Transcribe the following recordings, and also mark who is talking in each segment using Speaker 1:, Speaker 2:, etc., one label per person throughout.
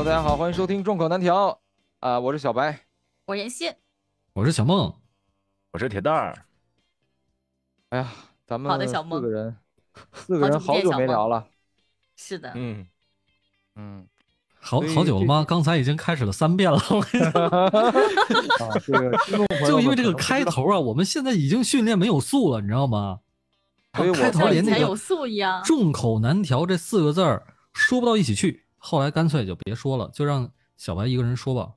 Speaker 1: Hello，大家好，欢迎收听众口难调。啊、我是小白。
Speaker 2: 我妍希，
Speaker 3: 我是小梦，
Speaker 4: 我是铁蛋儿，
Speaker 1: 哎呀，咱们
Speaker 2: 好的小梦。
Speaker 1: 四个人，四个人好久没聊了。
Speaker 2: 是的，
Speaker 4: 嗯，
Speaker 1: 嗯，
Speaker 3: 好好久了吗？刚才已经开始了三遍了，就因为这个开头啊，我们现在已经训练没有素了，你知道吗？
Speaker 1: 所以我
Speaker 3: 开头连那个
Speaker 2: 有素一样。
Speaker 3: 众口难调这四个字儿说不到一起去，后来干脆就别说了，就让小白一个人说吧。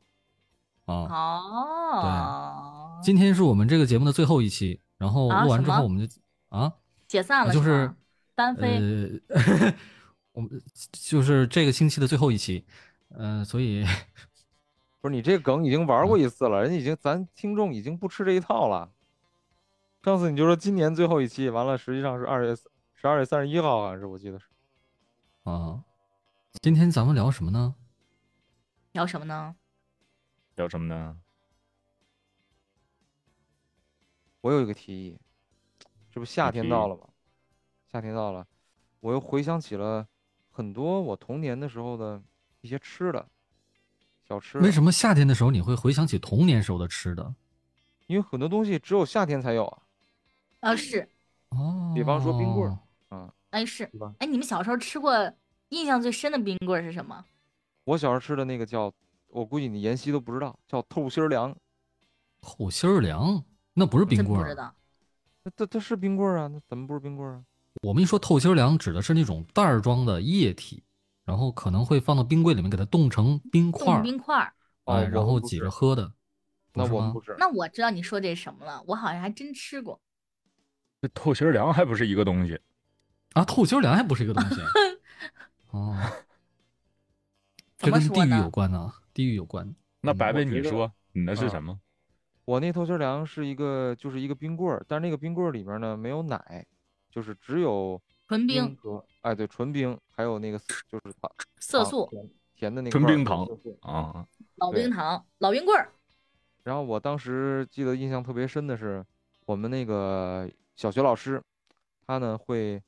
Speaker 3: 啊，
Speaker 2: 哦，
Speaker 3: 今天是我们这个节目的最后一期，然后
Speaker 2: 啊
Speaker 3: 录完之后我们就啊，
Speaker 2: 解散了
Speaker 3: 就是
Speaker 2: 单飞，
Speaker 3: 呃，我们就是这个星期的最后一期，嗯、所以
Speaker 1: 不是你这个梗已经玩过一次了，人家已经咱听众已经不吃这一套了。上次你就说今年最后一期，完了实际上是二月十二月三十一号，好像是我记得是。
Speaker 3: 啊，今天咱们聊什么呢？
Speaker 2: 聊什么呢？
Speaker 4: 聊什么呢？
Speaker 1: 我有一个提议，这不夏天到了吗？夏天到了，我又回想起了很多我童年的时候的一些吃的小吃。
Speaker 3: 为什么夏天的时候你会回想起童年时候的吃的？
Speaker 1: 因为很多东西只有夏天才有啊。
Speaker 2: 啊，是，
Speaker 3: 哦，
Speaker 1: 比方说冰棍儿嗯，
Speaker 2: 哎是，哎，你们小时候吃过印象最深的冰棍儿是什么？
Speaker 1: 我小时候吃的那个叫，我估计你妍希都不知道，叫透心儿凉。
Speaker 3: 透心儿凉，那不是冰棍儿。
Speaker 2: 真不知道。
Speaker 1: 那它它是冰棍儿啊，那怎么不是冰棍儿啊？
Speaker 3: 我们一说透心儿凉，指的是那种袋儿装的液体，然后可能会放到冰柜里面给它冻成冰块
Speaker 2: 冻
Speaker 3: 儿，
Speaker 2: 冰块儿。
Speaker 1: 哦
Speaker 3: 哎，然后挤着喝的。
Speaker 1: 那我们不？是。
Speaker 2: 那我知道你说这什么了，我好像还真吃过。
Speaker 4: 这透心儿凉还不是一个东西？
Speaker 3: 啊，透心儿凉还不是一个东西。哦，这跟地域有关呢，地域有关。
Speaker 4: 那白白你说你那是
Speaker 1: 啊
Speaker 4: 什么？
Speaker 1: 我那透心凉是一个就是一个冰棍儿，但是那个冰棍儿里面呢没有奶，就是只有
Speaker 2: 纯冰
Speaker 1: 和哎对纯冰，还有那个就是糖糖
Speaker 2: 色素
Speaker 1: 甜甜的那个
Speaker 4: 纯冰糖啊，
Speaker 2: 老冰糖、老冰棍儿。
Speaker 1: 然后我当时记得印象特别深的是，我们那个小学老师，他呢会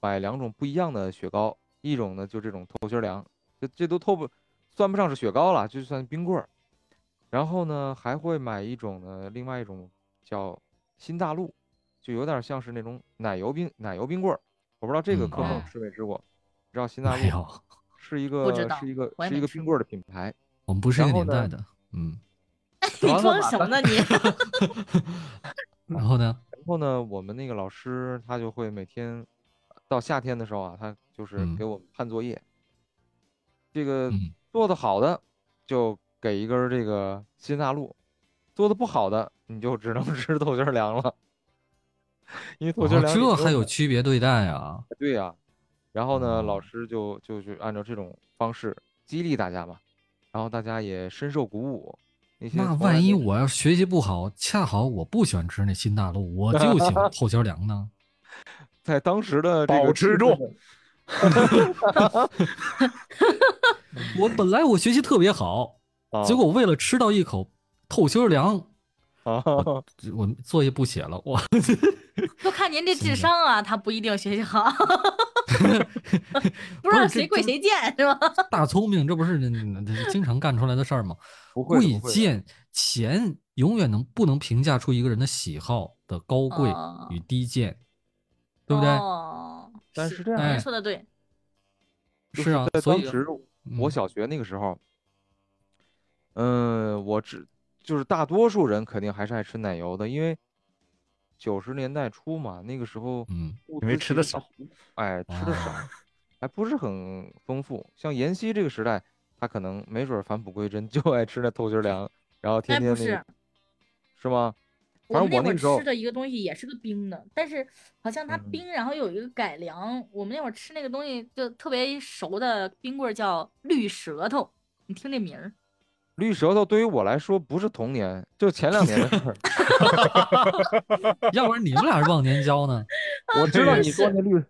Speaker 1: 买两种不一样的雪糕，一种呢就这种透心凉，这这都透不算不上是雪糕了，就算冰棍儿。然后呢还会买一种呢，另外一种叫新大陆，就有点像是那种奶油冰奶油冰棍儿。我不知道这个
Speaker 3: 嗯
Speaker 1: 科目
Speaker 2: 啊
Speaker 1: 吃没吃过？知道新大陆，是一个是一个是一个冰棍儿的品牌。
Speaker 3: 我们不是一个年代的。嗯，
Speaker 2: 你装什么呢 你？
Speaker 3: 然后呢？
Speaker 1: 然后呢，我们那个老师他就会每天到夏天的时候啊，他就是
Speaker 3: 嗯
Speaker 1: 给我们判作业。这个
Speaker 3: 嗯，
Speaker 1: 做的好的就给一根这个新大陆，做的不好的你就只能 吃透心儿凉了，因为透心凉
Speaker 3: 这还有区别对待啊？
Speaker 1: 对呀、然后呢，老
Speaker 3: 哦
Speaker 1: 师就就去按照这种方式激励大家嘛，然后大家也深受鼓舞。那
Speaker 3: 那万一我要学习不好，恰好我不喜欢吃那新大陆，我就喜欢 透心儿凉呢？
Speaker 1: 在当时的这个
Speaker 4: 保持住
Speaker 3: 我本来我学习特别好，
Speaker 1: 啊
Speaker 3: 结果为了吃到一口透心儿凉，
Speaker 1: 啊，
Speaker 3: 我作业不写了，我
Speaker 2: 就看您这智商啊，他不一定学习好，不
Speaker 3: 不
Speaker 2: 知道谁贵谁贱是吧？
Speaker 3: 大聪明，这不是经常干出来的事儿吗？贵贱钱永远能不能评价出一个人的喜好的高贵
Speaker 2: 哦
Speaker 3: 与低贱，对不对？
Speaker 2: 哦，
Speaker 1: 但是这样
Speaker 2: 说的对，
Speaker 1: 是
Speaker 3: 啊
Speaker 1: 在，
Speaker 3: 所以
Speaker 1: 当时我
Speaker 3: 嗯
Speaker 1: 小学那个时候，嗯，我只就是大多数人肯定还是爱吃奶油的，因为九十年代初嘛，那个时候
Speaker 3: 嗯，
Speaker 4: 因为吃的少，
Speaker 1: 哎，吃的少，
Speaker 3: 啊
Speaker 1: 还不是很丰富。像妍希这个时代，他可能没准返璞归真，就爱吃那透心儿凉，然后天天那个，是吗？
Speaker 2: 我
Speaker 1: 反
Speaker 2: 们那会儿
Speaker 1: 正我那个时候
Speaker 2: 吃的一个东西也是个冰的，但是好像它
Speaker 1: 嗯
Speaker 2: 冰，然后有一个改良。我们那会儿吃那个东西就特别熟的冰棍儿叫绿舌头，你听这名儿，
Speaker 1: 绿舌头对于我来说不是童年，就前两年的事儿。
Speaker 3: 要不然你们俩是忘年交呢？
Speaker 1: 我知道你说
Speaker 2: 是
Speaker 1: 那绿，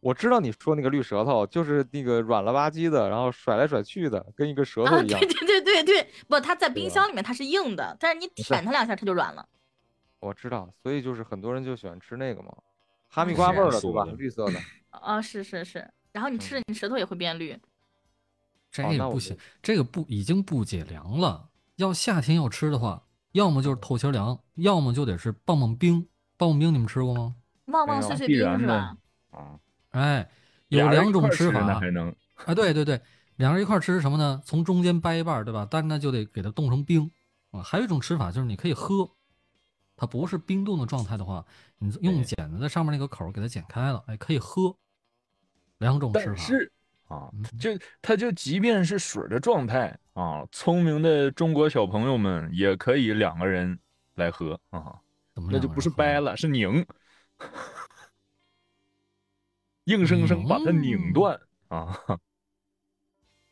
Speaker 1: 我知道你说那个绿舌头，就是那个软了吧唧的，然后甩来甩去的，跟一个舌头
Speaker 2: 啊，
Speaker 1: 一样
Speaker 2: 对。对对对对，不，它在冰箱里面它是硬的，但是你舔它两下它就软了。
Speaker 1: 我知道，所以就是很多人就喜欢吃那个嘛，哈密
Speaker 2: 嗯
Speaker 1: 瓜味儿的对吧？绿色的。
Speaker 2: 啊，是是是，然后你吃了你舌头也会变绿。
Speaker 3: 这个不行，这个不已经不解凉了。要夏天要吃的话，要么就是透心凉，要么就得是棒棒冰。棒棒冰你们吃过吗？
Speaker 2: 旺旺碎碎冰是吧？
Speaker 4: 啊，
Speaker 3: 哎，有两
Speaker 4: 一块吃
Speaker 3: 种吃法
Speaker 4: 呢还能
Speaker 3: 啊，对对对，两人一块吃是什么呢？从中间掰一半，对吧？但是呢就得给它冻成冰啊。还有一种吃法就是你可以喝，它不是冰冻的状态的话，你用剪子在上面那个口儿给它剪开了，哎，可以喝。两种吃法，
Speaker 4: 但是啊
Speaker 3: 嗯，
Speaker 4: 就它就即便是水的状态啊，聪明的中国小朋友们也可以两个人来喝啊，
Speaker 3: 怎么
Speaker 4: 那就不是掰了，是拧，硬生生把它拧
Speaker 3: 拧
Speaker 4: 断啊。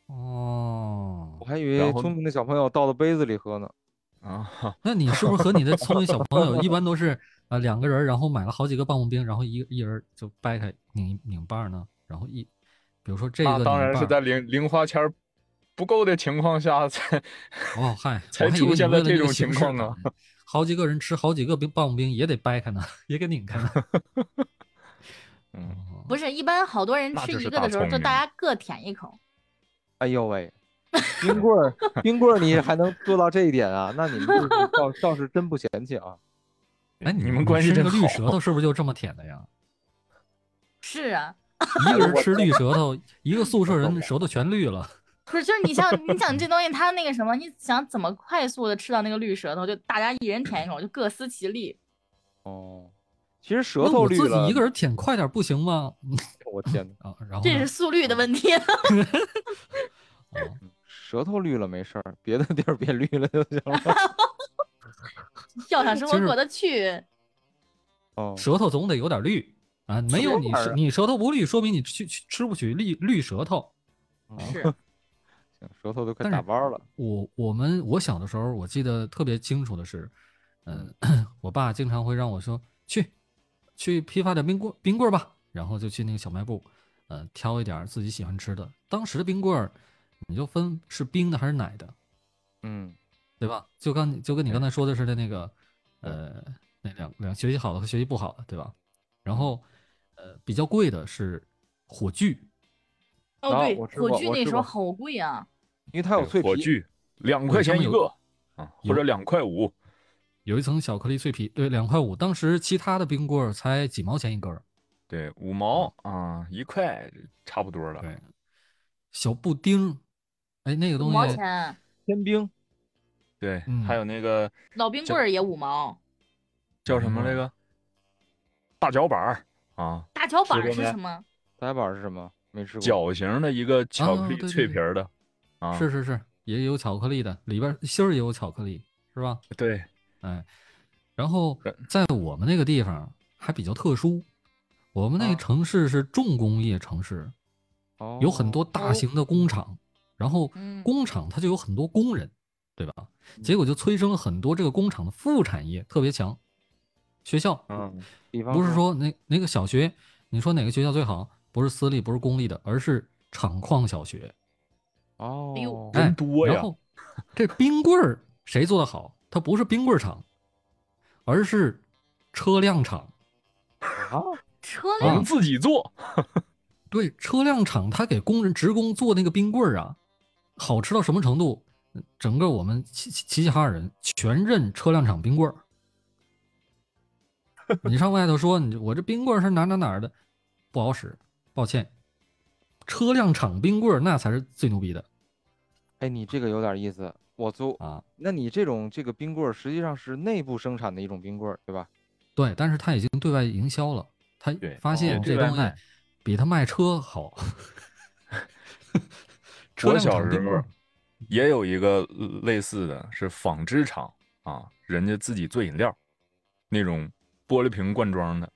Speaker 3: 哦
Speaker 1: 我，还以为聪明的小朋友倒到杯子里喝呢。
Speaker 4: 啊，
Speaker 3: 那你是不是和你的聪明小朋友一般都是啊、呃两个人，然后买了好几个棒棒冰，然后一一人就掰开拧一拧半呢？然后一，比如说这个
Speaker 4: 那当然是在零零花钱不够的情况下才
Speaker 3: 哦嗨，
Speaker 4: 才出现了这种情况啊。
Speaker 3: 好几个人吃好几个冰棒棒冰也得掰开呢，也给拧开呢。
Speaker 4: 嗯，
Speaker 3: 哦
Speaker 2: 不是，一般好多人吃一个的时候，就
Speaker 4: 大
Speaker 2: 家各舔一口。
Speaker 1: 哎呦喂，冰棍儿，冰棍儿，你还能做到这一点啊？那你们 倒倒是真不嫌弃啊！
Speaker 3: 哎，
Speaker 4: 你
Speaker 3: 们
Speaker 4: 们关系真
Speaker 3: 吃个绿舌头是不是就这么舔的呀？
Speaker 2: 是啊，
Speaker 3: 一个人 吃绿舌头，一个宿舍人舌头全绿了。
Speaker 2: 不是，就是你像你想这东西，它那个什么，你想怎么快速的吃到那个绿舌头？就大家一人舔一口，就各司其力。
Speaker 1: 哦，其实舌
Speaker 3: 那我自
Speaker 1: 头绿了
Speaker 3: 己一个人舔快点不行吗？
Speaker 1: 我天哪，
Speaker 3: 啊，然后
Speaker 2: 这是速率的问题。
Speaker 3: 哦
Speaker 1: 舌头绿了没事儿，别的地儿别绿了就行了。
Speaker 2: 要想生活
Speaker 3: 就是
Speaker 2: 过得去，
Speaker 1: 哦，
Speaker 3: 舌头总得有点绿啊，没有你你舌头不绿，说明你去吃吃不起绿绿舌头。
Speaker 2: 是
Speaker 1: 行，舌头都快打弯了。
Speaker 3: 我我们我小的时候，我记得特别清楚的是，嗯、我爸经常会让我说去去批发点冰棍冰棍吧，然后就去那个小卖部，呃，挑一点自己喜欢吃的。当时的冰棍儿，你就分是冰的还是奶的，
Speaker 1: 嗯，
Speaker 3: 对吧？就刚就跟你刚才说的似的那个，呃，那两两学习好的和学习不好的，对吧？然后，呃，比较贵的是火炬，
Speaker 2: 哦，对，火炬那时候好贵啊。
Speaker 1: 因为它有脆皮。
Speaker 4: 火炬两块钱一个啊，或者两块五。
Speaker 3: 有一层巧克力脆皮，对，两块五。当时其他的冰棍儿才几毛钱一根儿，
Speaker 4: 对，五毛啊，一块差不多了。
Speaker 3: 对，小布丁，哎，那个
Speaker 2: 五毛
Speaker 3: 东西，
Speaker 2: 钱，
Speaker 1: 天冰，
Speaker 4: 对，
Speaker 3: 嗯
Speaker 4: 还有那个
Speaker 2: 老冰棍儿也五毛。
Speaker 4: 叫什么来着？大脚板儿啊，
Speaker 2: 大脚板是什么？
Speaker 1: 大脚板是什么？没吃过。
Speaker 4: 脚形的一个巧克力
Speaker 3: 啊对对对
Speaker 4: 脆皮儿的啊，
Speaker 3: 是是是，也有巧克力的，里边芯儿也有巧克力，是吧？
Speaker 4: 对，
Speaker 3: 哎，然后
Speaker 4: 对
Speaker 3: 在我们那个地方还比较特殊，我们那个
Speaker 1: 啊
Speaker 3: 城市是重工业城市，
Speaker 1: 哦，
Speaker 3: 有很多大型的工厂，然后
Speaker 2: 嗯
Speaker 3: 工厂它就有很多工人，对吧？结果就催生了很多这个工厂的副产业特别强。学校，
Speaker 4: 嗯，
Speaker 1: 比方
Speaker 3: 不是说那那个小学，你说哪个学校最好？不是私立，不是公立的，而是厂矿小学。
Speaker 1: 哦
Speaker 2: 哎呦，
Speaker 4: 人
Speaker 3: 哎
Speaker 4: 多呀
Speaker 3: 然后 这冰棍儿谁做的好？它不是冰棍儿厂，而是车辆厂。
Speaker 1: 啊，
Speaker 3: 啊
Speaker 2: 车辆
Speaker 4: 能自己做，
Speaker 3: 对，车辆厂他给工人职工做那个冰棍儿啊，好吃到什么程度？整个我们齐齐齐齐哈尔人全认车辆厂冰棍儿。你上外头说你我这冰棍儿是哪哪哪儿的，不好使，抱歉。车辆厂冰棍儿那才是最牛逼的
Speaker 1: 哎，你这个有点意思。我租，
Speaker 3: 啊！
Speaker 1: 那你这种这个冰棍儿实际上是内部生产的一种冰棍儿，对吧？
Speaker 3: 对，但是他已经对外营销了，他发现
Speaker 1: 哦
Speaker 3: 这东西比他卖车好。车
Speaker 4: 我小时候也有一个呃类似的，是纺织厂啊，人家自己做饮料，那种玻璃瓶罐装的。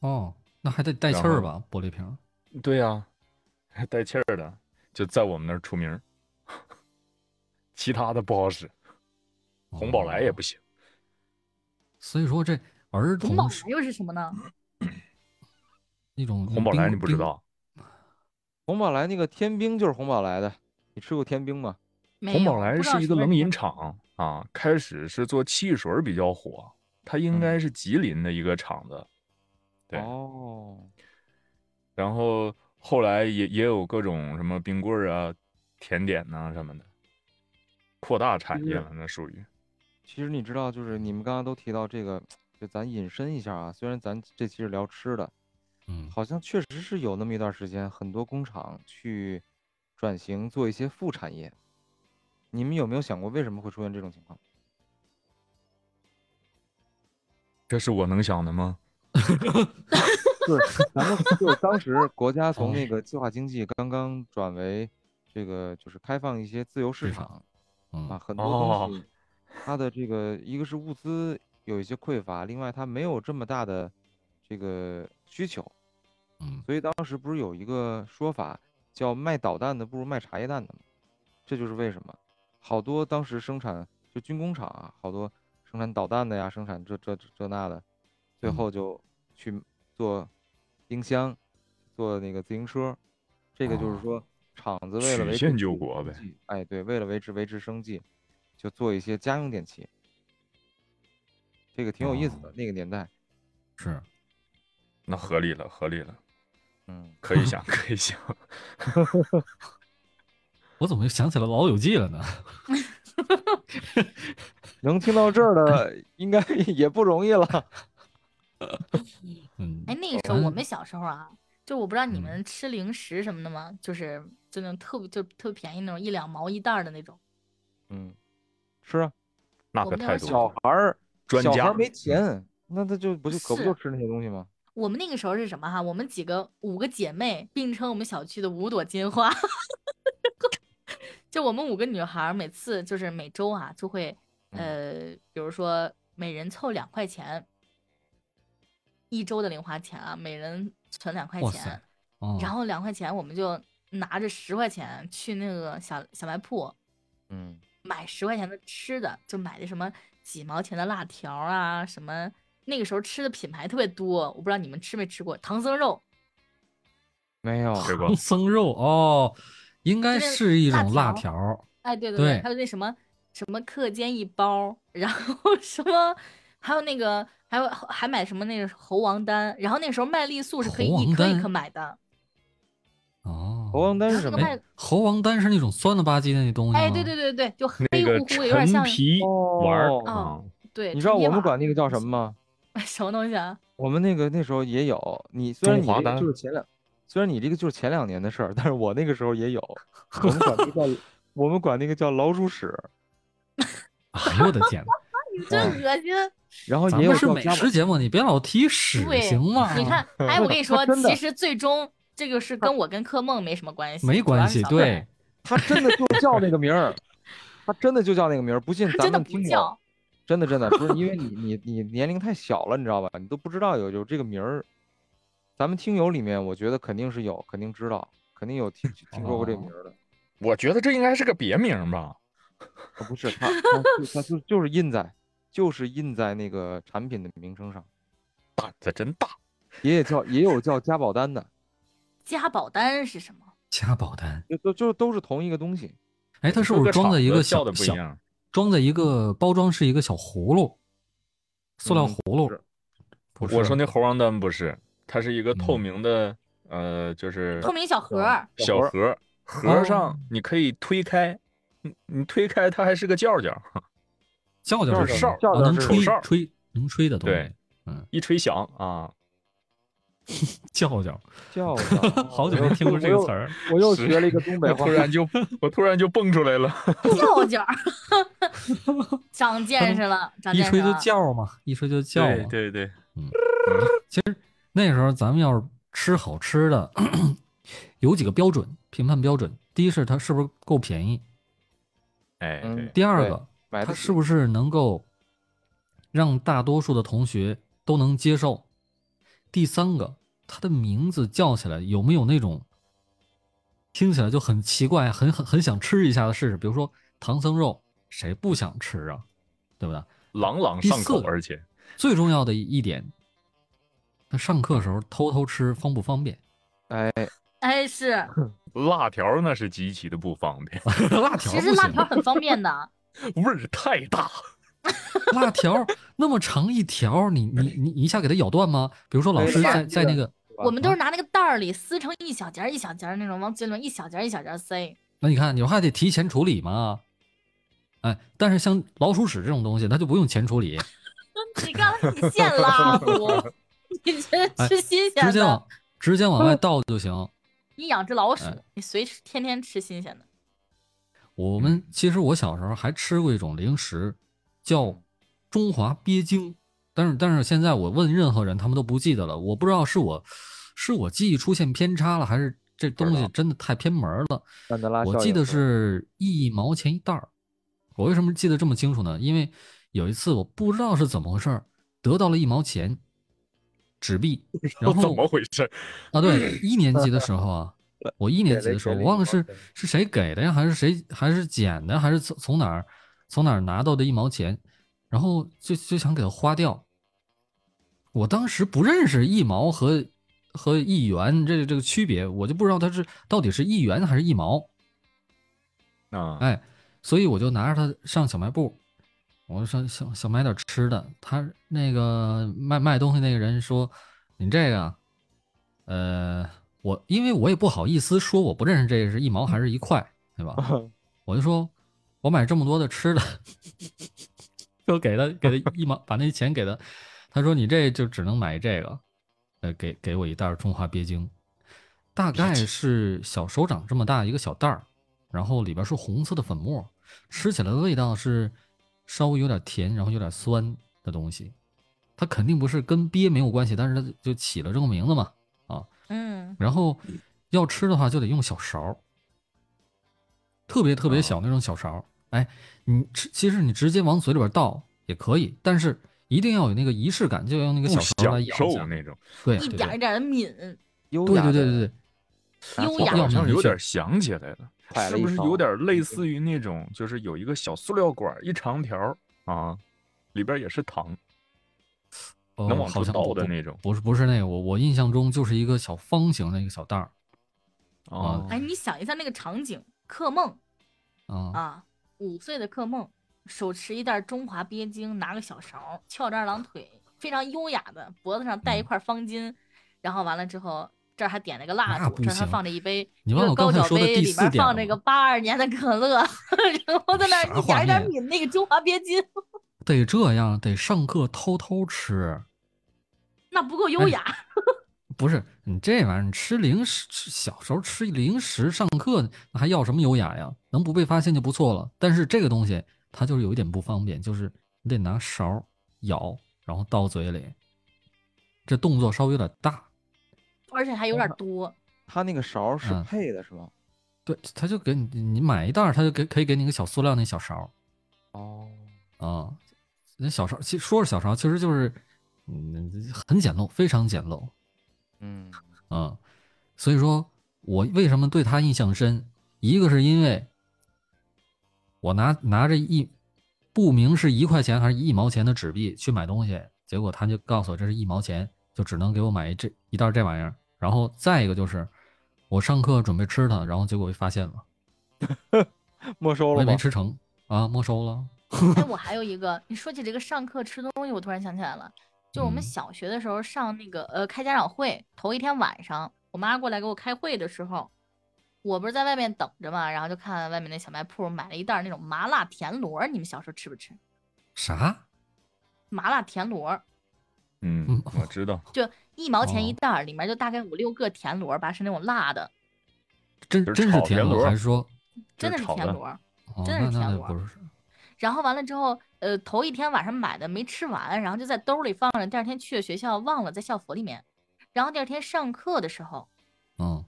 Speaker 3: 哦，那还得带气儿吧？玻璃瓶。
Speaker 4: 对呀、还 带气儿的，就在我们那儿出名。其他的不好使，红宝来也不行。
Speaker 3: 所以说这儿
Speaker 2: 红宝
Speaker 3: 童
Speaker 2: 来又是什么呢？
Speaker 3: 那种
Speaker 4: 红宝来你不知道？
Speaker 1: 红宝来那个天冰就是红宝来的，你吃过天冰吗？
Speaker 4: 红宝来是一个冷饮厂啊，开始是做汽水比较火，它应该是吉林的一个厂子。对
Speaker 1: 哦，
Speaker 4: 然后后来也也有各种什么冰棍儿啊、甜点呐、什么的，扩大产业了，那属于。
Speaker 1: 其实你知道，就是你们刚刚都提到这个，就咱引申一下啊。虽然咱这期是聊吃的，
Speaker 3: 嗯，
Speaker 1: 好像确实是有那么一段时间，很多工厂去转型做一些副产业。你们有没有想过为什么会出现这种情况？
Speaker 4: 这是我能想的吗？
Speaker 1: 就是咱们就是当时国家从
Speaker 3: 哦
Speaker 1: 那个计划经济刚刚转为这个就是开放一些自由市
Speaker 3: 市场
Speaker 1: 场
Speaker 3: 嗯
Speaker 1: 啊，很多
Speaker 4: 哦
Speaker 1: 东西它的这个一个是物资有一些匮乏，另外它没有这么大的这个需求，
Speaker 3: 嗯。
Speaker 1: 所以当时不是有一个说法叫卖导弹的不如卖茶叶蛋的吗？这就是为什么好多当时生产就军工厂啊，好多生产导弹的呀，生产这这这这那的，最
Speaker 3: 嗯。
Speaker 1: 后就去做冰箱，做那个自行车，这个就是
Speaker 3: 哦
Speaker 1: 说厂子为了维持自己
Speaker 4: 救国呗，
Speaker 1: 哎，对，为了维持维持生计，就做一些家用电器，这个挺有意思的，
Speaker 3: 哦。
Speaker 1: 那个年代，
Speaker 3: 是，
Speaker 4: 那合理了，合理了，
Speaker 1: 嗯，
Speaker 4: 可以想，可以想。
Speaker 3: 我怎么又想起了《老友记》了呢？
Speaker 1: 能听到这儿的 应该也不容易了。
Speaker 3: 嗯，
Speaker 2: 哎，那个时候我
Speaker 3: 嗯
Speaker 2: 们小时候啊，就我不知道你
Speaker 3: 嗯
Speaker 2: 们吃零食什么的吗？就是就那种特别就特别便宜那种一两毛一袋儿的那种。
Speaker 1: 嗯，是啊，
Speaker 4: 那可太多了。
Speaker 1: 孩儿小孩没钱，那他就不就可不就吃那些东西吗？
Speaker 2: 我们那个时候是什么哈？我们几个五个姐妹并称我们小区的五朵金花，就我们五个女孩，每次就是每周啊就会呃，比如说每人凑两块钱，一周的零花钱啊，每人存两块钱，，
Speaker 3: 哦，
Speaker 2: 然后两块钱我们就拿着十块钱去那个小小卖铺
Speaker 1: 嗯，
Speaker 2: 买十块钱的吃的，就买的什么几毛钱的辣条啊，什么那个时候吃的品牌特别多，我不知道你们吃没吃过唐僧肉，
Speaker 1: 没有，
Speaker 4: 吃过
Speaker 3: 唐僧肉哦，应该
Speaker 2: 是
Speaker 3: 是一种辣
Speaker 2: 条
Speaker 3: 条，
Speaker 2: 哎，对对
Speaker 3: 对
Speaker 2: 还有那什么什么课间一包，然后什么还有那个还有还买什么那个猴王丹，然后那时候麦丽素是可以一颗一颗买的，
Speaker 3: 哦，
Speaker 1: 猴王丹是什么
Speaker 3: 猴王丹是那种酸了吧唧的那东西
Speaker 2: 哎，
Speaker 3: 吗
Speaker 2: 对对对对，就黑乎乎的，有点像
Speaker 4: 陈皮丸儿
Speaker 1: 哦
Speaker 4: 啊
Speaker 2: 哦，对，
Speaker 1: 你知道我们管那个叫什么吗？
Speaker 2: 什么东西啊？
Speaker 1: 我们那个那时候也有，你虽然你就是前两，虽然你这个就是前两年的事儿，但是我那个时候也有，我们管那个叫我们管那个叫老鼠屎，
Speaker 3: 哎呦我的天呐，
Speaker 2: 你真
Speaker 1: 哦
Speaker 2: 恶心！
Speaker 1: 然后也有
Speaker 3: 咱们是美食节目，你别老提屎
Speaker 2: 对
Speaker 3: 行吗？
Speaker 2: 你看，哎，我跟你说，
Speaker 1: 真的
Speaker 2: 其实最终这个是跟我跟柯梦没什么关系，
Speaker 3: 没关系，对，
Speaker 1: 他真的就叫那个名儿，他真的就叫那个名儿，不信咱
Speaker 2: 他真的
Speaker 1: 们听友
Speaker 2: 不叫，
Speaker 1: 真的真的不是因为你你你年龄太小了，你知道吧？你都不知道有有这个名儿。咱们听友里面，我觉得肯定是有，肯定知道，肯定有听听说过这个名儿的。
Speaker 4: 我觉得这应该是个别名吧。
Speaker 1: 啊，不是，他他就它就就是印在，就是印在那个产品的名称上，
Speaker 4: 胆子真大，
Speaker 1: 也也叫也有叫加保单的，
Speaker 2: 加保单是什么？
Speaker 3: 加保单，
Speaker 1: 就都就都是同一个东西。
Speaker 3: 哎，它是不是装在一个
Speaker 4: 厂子叫的不一
Speaker 3: 小小
Speaker 4: 样。
Speaker 3: 装在一个包装是一个小葫芦，塑料
Speaker 1: 嗯
Speaker 3: 葫芦
Speaker 1: 是，
Speaker 3: 不
Speaker 4: 我说那猴王丹不是，它是一个透
Speaker 3: 嗯
Speaker 4: 明的，呃，就是
Speaker 2: 透明小盒，
Speaker 1: 小盒
Speaker 4: 盒上你可以推开，你你推开它还是个叫叫，
Speaker 3: 叫叫是什么
Speaker 1: 罩罩是
Speaker 3: 哦能吹吹能吹的东西
Speaker 4: 对，
Speaker 3: 嗯，
Speaker 4: 一吹响啊，
Speaker 3: 叫叫，
Speaker 1: 叫的
Speaker 3: 好久没听过这个词儿，
Speaker 1: 我又学了一个东北话
Speaker 4: 我突。然就 我突然就蹦出来了。
Speaker 2: 叫叫儿，长见识了，长
Speaker 3: 一吹就。叫嘛，一吹就叫嘛。
Speaker 4: 对对对，
Speaker 3: 那时候咱们要是吃好吃的，有几个标准评判标准。第一是它是不是够便宜，
Speaker 4: 哎
Speaker 3: 第二个它是不是能够让大多数的同学都能接受，第三个它的名字叫起来有没有那种听起来就很奇怪、很很很想吃一下的试试，比如说唐僧肉，谁不想吃啊？对不对？
Speaker 4: 朗朗上口，而且
Speaker 3: 最重要的一点，那上课时候偷偷吃方不方便？
Speaker 1: 哎，
Speaker 2: 哎，是，
Speaker 4: 辣条那是极其的不方便，
Speaker 3: 辣条
Speaker 2: 其实辣条很方便的。
Speaker 4: 味儿太大。
Speaker 3: 辣条那么长一条，你你你你一下给它咬断吗？比如说老师在在那个
Speaker 2: 我们都是拿那个袋儿里撕成一小节一小节那种，往嘴里面一小节一小节塞。
Speaker 3: 那你看，你还得提前处理吗。哎，但是像老鼠屎这种东西，它就不用前处理，
Speaker 2: 你刚才你现拉不？你这
Speaker 3: 哎
Speaker 2: 吃新鲜的
Speaker 3: 直接往，直接往外倒就行。
Speaker 2: 你养只老鼠
Speaker 3: 哎，
Speaker 2: 你随时天天吃新鲜的。
Speaker 3: 我们其实我小时候还吃过一种零食，叫中华鳖精，但是但是现在我问任何人，他们都不记得了。我不知道是我是我记忆出现偏差了，还是这东西真的太偏门儿了。我记得是一毛钱一袋儿。我为什么记得这么清楚呢？因为有一次我不知道是怎么回事儿，得到了一毛钱纸币，然后怎
Speaker 4: 么回事？
Speaker 3: 啊，对，一年级的时候啊，我一年级的时候，我忘了是是谁给的呀，还是谁还是捡的，还是从从哪儿从哪儿拿到的一毛钱，然后就就想给它花掉。我当时不认识一毛和和一元这个这个区别，我就不知道它是到底是一元还是一毛，
Speaker 4: 啊，
Speaker 3: 哎，所以我就拿着它上小卖部，我就说想想买点吃的。他那个卖卖东西那个人说：“你这个，呃，我因为我也不好意思说我不认识这个是一毛还是一块，对吧？我就说我买这么多的吃的，就给他给他一毛，把那钱给他。他说你这就只能买这个，呃，给给我一袋中华鳖精，大概是小手掌这么大一个小袋儿，然后里边是红色的粉末，吃起来的味道是稍微有点甜，然后有点酸的东西。它肯定不是跟鳖没有关系，但是它就起了这个名字嘛。
Speaker 2: 嗯，
Speaker 3: 然后要吃的话就得用小勺，特别特别小那种小勺。哎，你吃其实你直接往嘴里边倒也可以，但是一定要有那个仪式感，就要用那个小勺来
Speaker 4: 享受
Speaker 3: 咬一下。
Speaker 4: 那种，
Speaker 3: 对对对
Speaker 2: 一点一点的抿，
Speaker 3: 对
Speaker 1: 优雅的
Speaker 3: 对对对对，
Speaker 1: 拿
Speaker 2: 优雅
Speaker 4: 好像有点想起来了，是不是有点类似于那种，就是有一个小塑料管儿一长条儿啊，里边也是糖，
Speaker 3: 哦
Speaker 4: 能往出倒的那种。
Speaker 3: 不是不是那个，我我印象中就是一个小方形的一个小袋儿
Speaker 4: 哦，
Speaker 2: 哎，你想一下那个场景，客梦
Speaker 3: 啊，
Speaker 2: 啊，五岁的克梦，手持一袋中华鳖精，拿个小勺，翘着二郎腿，非常优雅的，脖子上戴一
Speaker 3: 嗯
Speaker 2: 块方巾，然后完了之后，这儿还点了个蜡烛，这儿还放着一杯高脚杯，里面
Speaker 3: 四点了吗
Speaker 2: 放着个八二年的可乐，然后在那儿点一点
Speaker 3: 面
Speaker 2: 抿那个中华鳖精，
Speaker 3: 得这样，得上课偷偷吃。
Speaker 2: 那不够优
Speaker 3: 哎
Speaker 2: 雅。
Speaker 3: 不是你这玩意儿，你吃零食，吃小时候吃零食，上课那还要什么优雅呀？能不被发现就不错了。但是这个东西它就是有一点不方便，就是你得拿勺舀，然后倒嘴里，这动作稍微有点大。
Speaker 2: 而且还有点多。
Speaker 1: 它那个勺是
Speaker 3: 嗯
Speaker 1: 配的是吧？
Speaker 3: 对，他就给你你买一袋儿，他就给可以给你个小塑料那小勺
Speaker 1: 哦，
Speaker 3: 啊。那小勺其实说是小勺，其实就是嗯很简陋，非常简陋。
Speaker 1: 嗯，
Speaker 3: 啊，所以说我为什么对他印象深？一个是因为我拿拿着一不明是一块钱还是一毛钱的纸币去买东西，结果他就告诉我这是一毛钱，就只能给我买一这一袋这玩意儿。然后再一个就是我上课准备吃它，然后结果被发现了，
Speaker 1: 没收了我也？
Speaker 3: 没吃成啊，没收了。
Speaker 2: 哎，我还有一个，你说起这个上课吃东西，我突然想起来了，就我们
Speaker 3: 嗯
Speaker 2: 小学的时候上那个呃开家长会，头一天晚上，我妈过来给我开会的时候，我不是在外面等着嘛，然后就看外面那小卖铺买了一袋那种麻辣田螺，你们小时候吃不吃？
Speaker 3: 啥？
Speaker 2: 麻辣田螺
Speaker 4: 嗯
Speaker 3: 嗯，
Speaker 4: 我知道，
Speaker 2: 就一毛钱一
Speaker 3: 哦
Speaker 2: 袋儿，里面就大概五六个田螺儿吧，是那种辣的，
Speaker 3: 真真是
Speaker 4: 田
Speaker 3: 螺
Speaker 4: 螺
Speaker 3: 还是说？
Speaker 2: 真的
Speaker 4: 就是炒的
Speaker 2: 是田螺。
Speaker 3: 哦，
Speaker 2: 真
Speaker 3: 那
Speaker 2: 是田螺
Speaker 3: 那那不是
Speaker 2: 然后完了之后，呃，头一天晚上买的没吃完，然后就在兜里放着，第二天去了学校忘了在校服里面，然后第二天上课的时候，
Speaker 3: 嗯，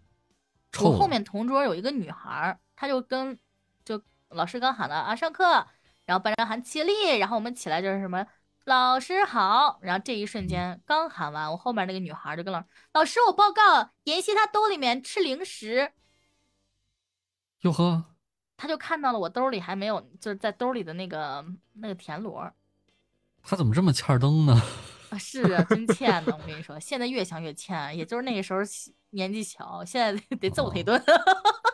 Speaker 2: 我后面同桌有一个女孩，她就跟就老师刚喊了啊上课，然后班长喊起立，然后我们起来就是什么老师好，然后这一瞬间刚喊完，我后面那个女孩就跟老师老师我报告，妍希她兜里面吃零食，
Speaker 3: 哟呵，
Speaker 2: 她就看到了我兜里还没有就是在兜里的那个那个田螺
Speaker 3: 他怎么这么欠儿灯呢？
Speaker 2: 啊，是啊，真欠呢，我跟你说，现在越想越欠，也就是那个时候年纪小，现在得得揍他一顿，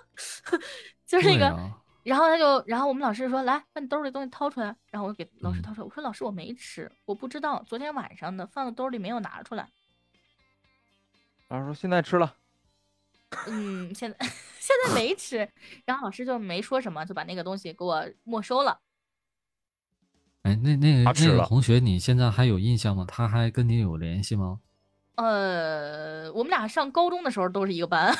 Speaker 2: 就是那个。
Speaker 3: 啊
Speaker 2: 然后他就，然后我们老师说：“来，把你兜里东西掏出来。”然后我就给老师
Speaker 3: 嗯
Speaker 2: 掏出来，我说：“老师，我没吃，我不知道，昨天晚上的放在兜里没有拿出来。”
Speaker 1: 老师说现在吃了，
Speaker 2: 嗯，现在现在没吃，然后老师就没说什么，就把那个东西给我没收了。
Speaker 3: 哎，那那个那个同学，你现在还有印象吗？他还跟你有联系吗？
Speaker 2: 呃，我们俩上高中的时候都是一个班，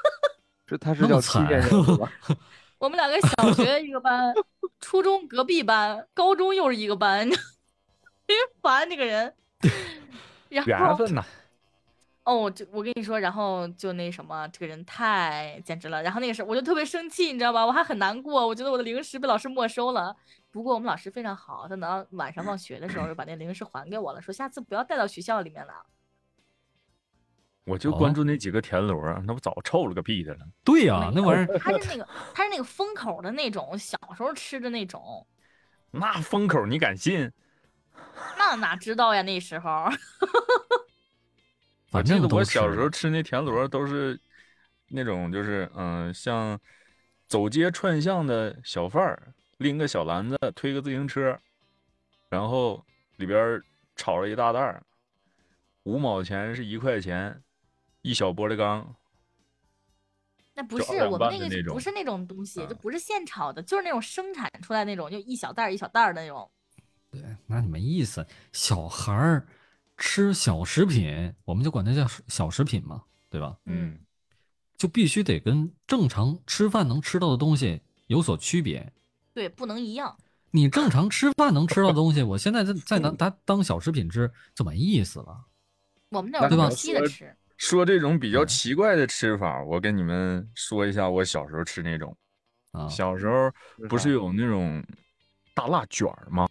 Speaker 1: 这他是叫欺骗人是吧？
Speaker 2: 我们两个小学一个班，初中隔壁班，高中又是一个班，烦那个人。然后
Speaker 4: 缘分呐，
Speaker 2: 哦，就我跟你说，然后就那什么，这个人太简直了。然后那个时候我就特别生气，你知道吧？我还很难过，我觉得我的零食被老师没收了。不过我们老师非常好，他等到晚上放学的时候，就把那零食还给我了，说下次不要带到学校里面了。
Speaker 4: 我就关注那几个田螺儿，那不早臭了个屁的了。
Speaker 3: 对呀、那玩意儿
Speaker 2: 它是那个，它是那个封口的那种，小时候吃的那种。
Speaker 4: 那封口你敢信？
Speaker 2: 那哪知道呀？那时候，
Speaker 4: 我
Speaker 3: 反
Speaker 4: 记得
Speaker 3: 正
Speaker 4: 我小时候吃那田螺都是那种，就是嗯、像走街串巷的小贩儿，拎个小篮子，推个自行车，然后里边儿炒了一大袋儿，五毛钱是一块钱，一小玻璃缸，
Speaker 2: 那不
Speaker 4: 是
Speaker 2: 我们那个不是那种东西，就
Speaker 4: 嗯
Speaker 2: 不是现炒的，就是那种生产出来那种，就一小袋儿一小袋儿的那种。
Speaker 3: 对，那你没意思。小孩儿吃小食品，我们就管它叫小食品嘛，对吧？
Speaker 2: 嗯，
Speaker 3: 就必须得跟正常吃饭能吃到的东西有所区别。
Speaker 2: 对，不能一样。
Speaker 3: 你正常吃饭能吃到的东西，我现在在在拿它当小食品吃，就没意思了。
Speaker 2: 我们那
Speaker 1: 那
Speaker 3: 对吧
Speaker 2: 种定期的
Speaker 4: 说
Speaker 2: 吃，
Speaker 4: 说这种比较奇怪的吃法，我跟你们说一下，我小时候吃那种。
Speaker 3: 啊，
Speaker 4: 小时候不是有那种大辣卷儿吗？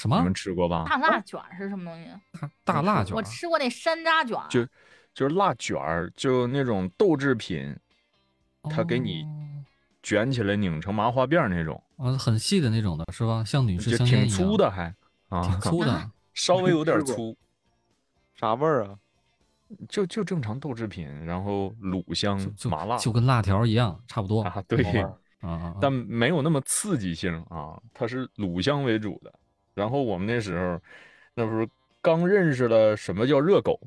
Speaker 3: 什么
Speaker 4: 你们吃过吧？
Speaker 2: 大辣卷儿是什么东西？
Speaker 3: 大大辣卷儿？
Speaker 2: 我吃过那山楂卷儿，
Speaker 4: 就就是辣卷儿，就那种豆制品，它给你卷起来拧成麻花辫儿那种，
Speaker 3: 哦啊，很细的那种的是吧？像女士香烟一样，
Speaker 4: 挺粗，的还啊，
Speaker 3: 挺 粗的。
Speaker 2: 啊
Speaker 4: 稍微有点粗，
Speaker 1: 啥味儿啊？
Speaker 4: 就就正常豆制品，然后卤香麻辣
Speaker 3: 就跟辣条一样，差不多
Speaker 4: 啊，对，
Speaker 3: 啊！
Speaker 4: 但没有那么刺激性啊，它是卤香为主的。然后我们那时候，那不是刚认识了什么叫热狗？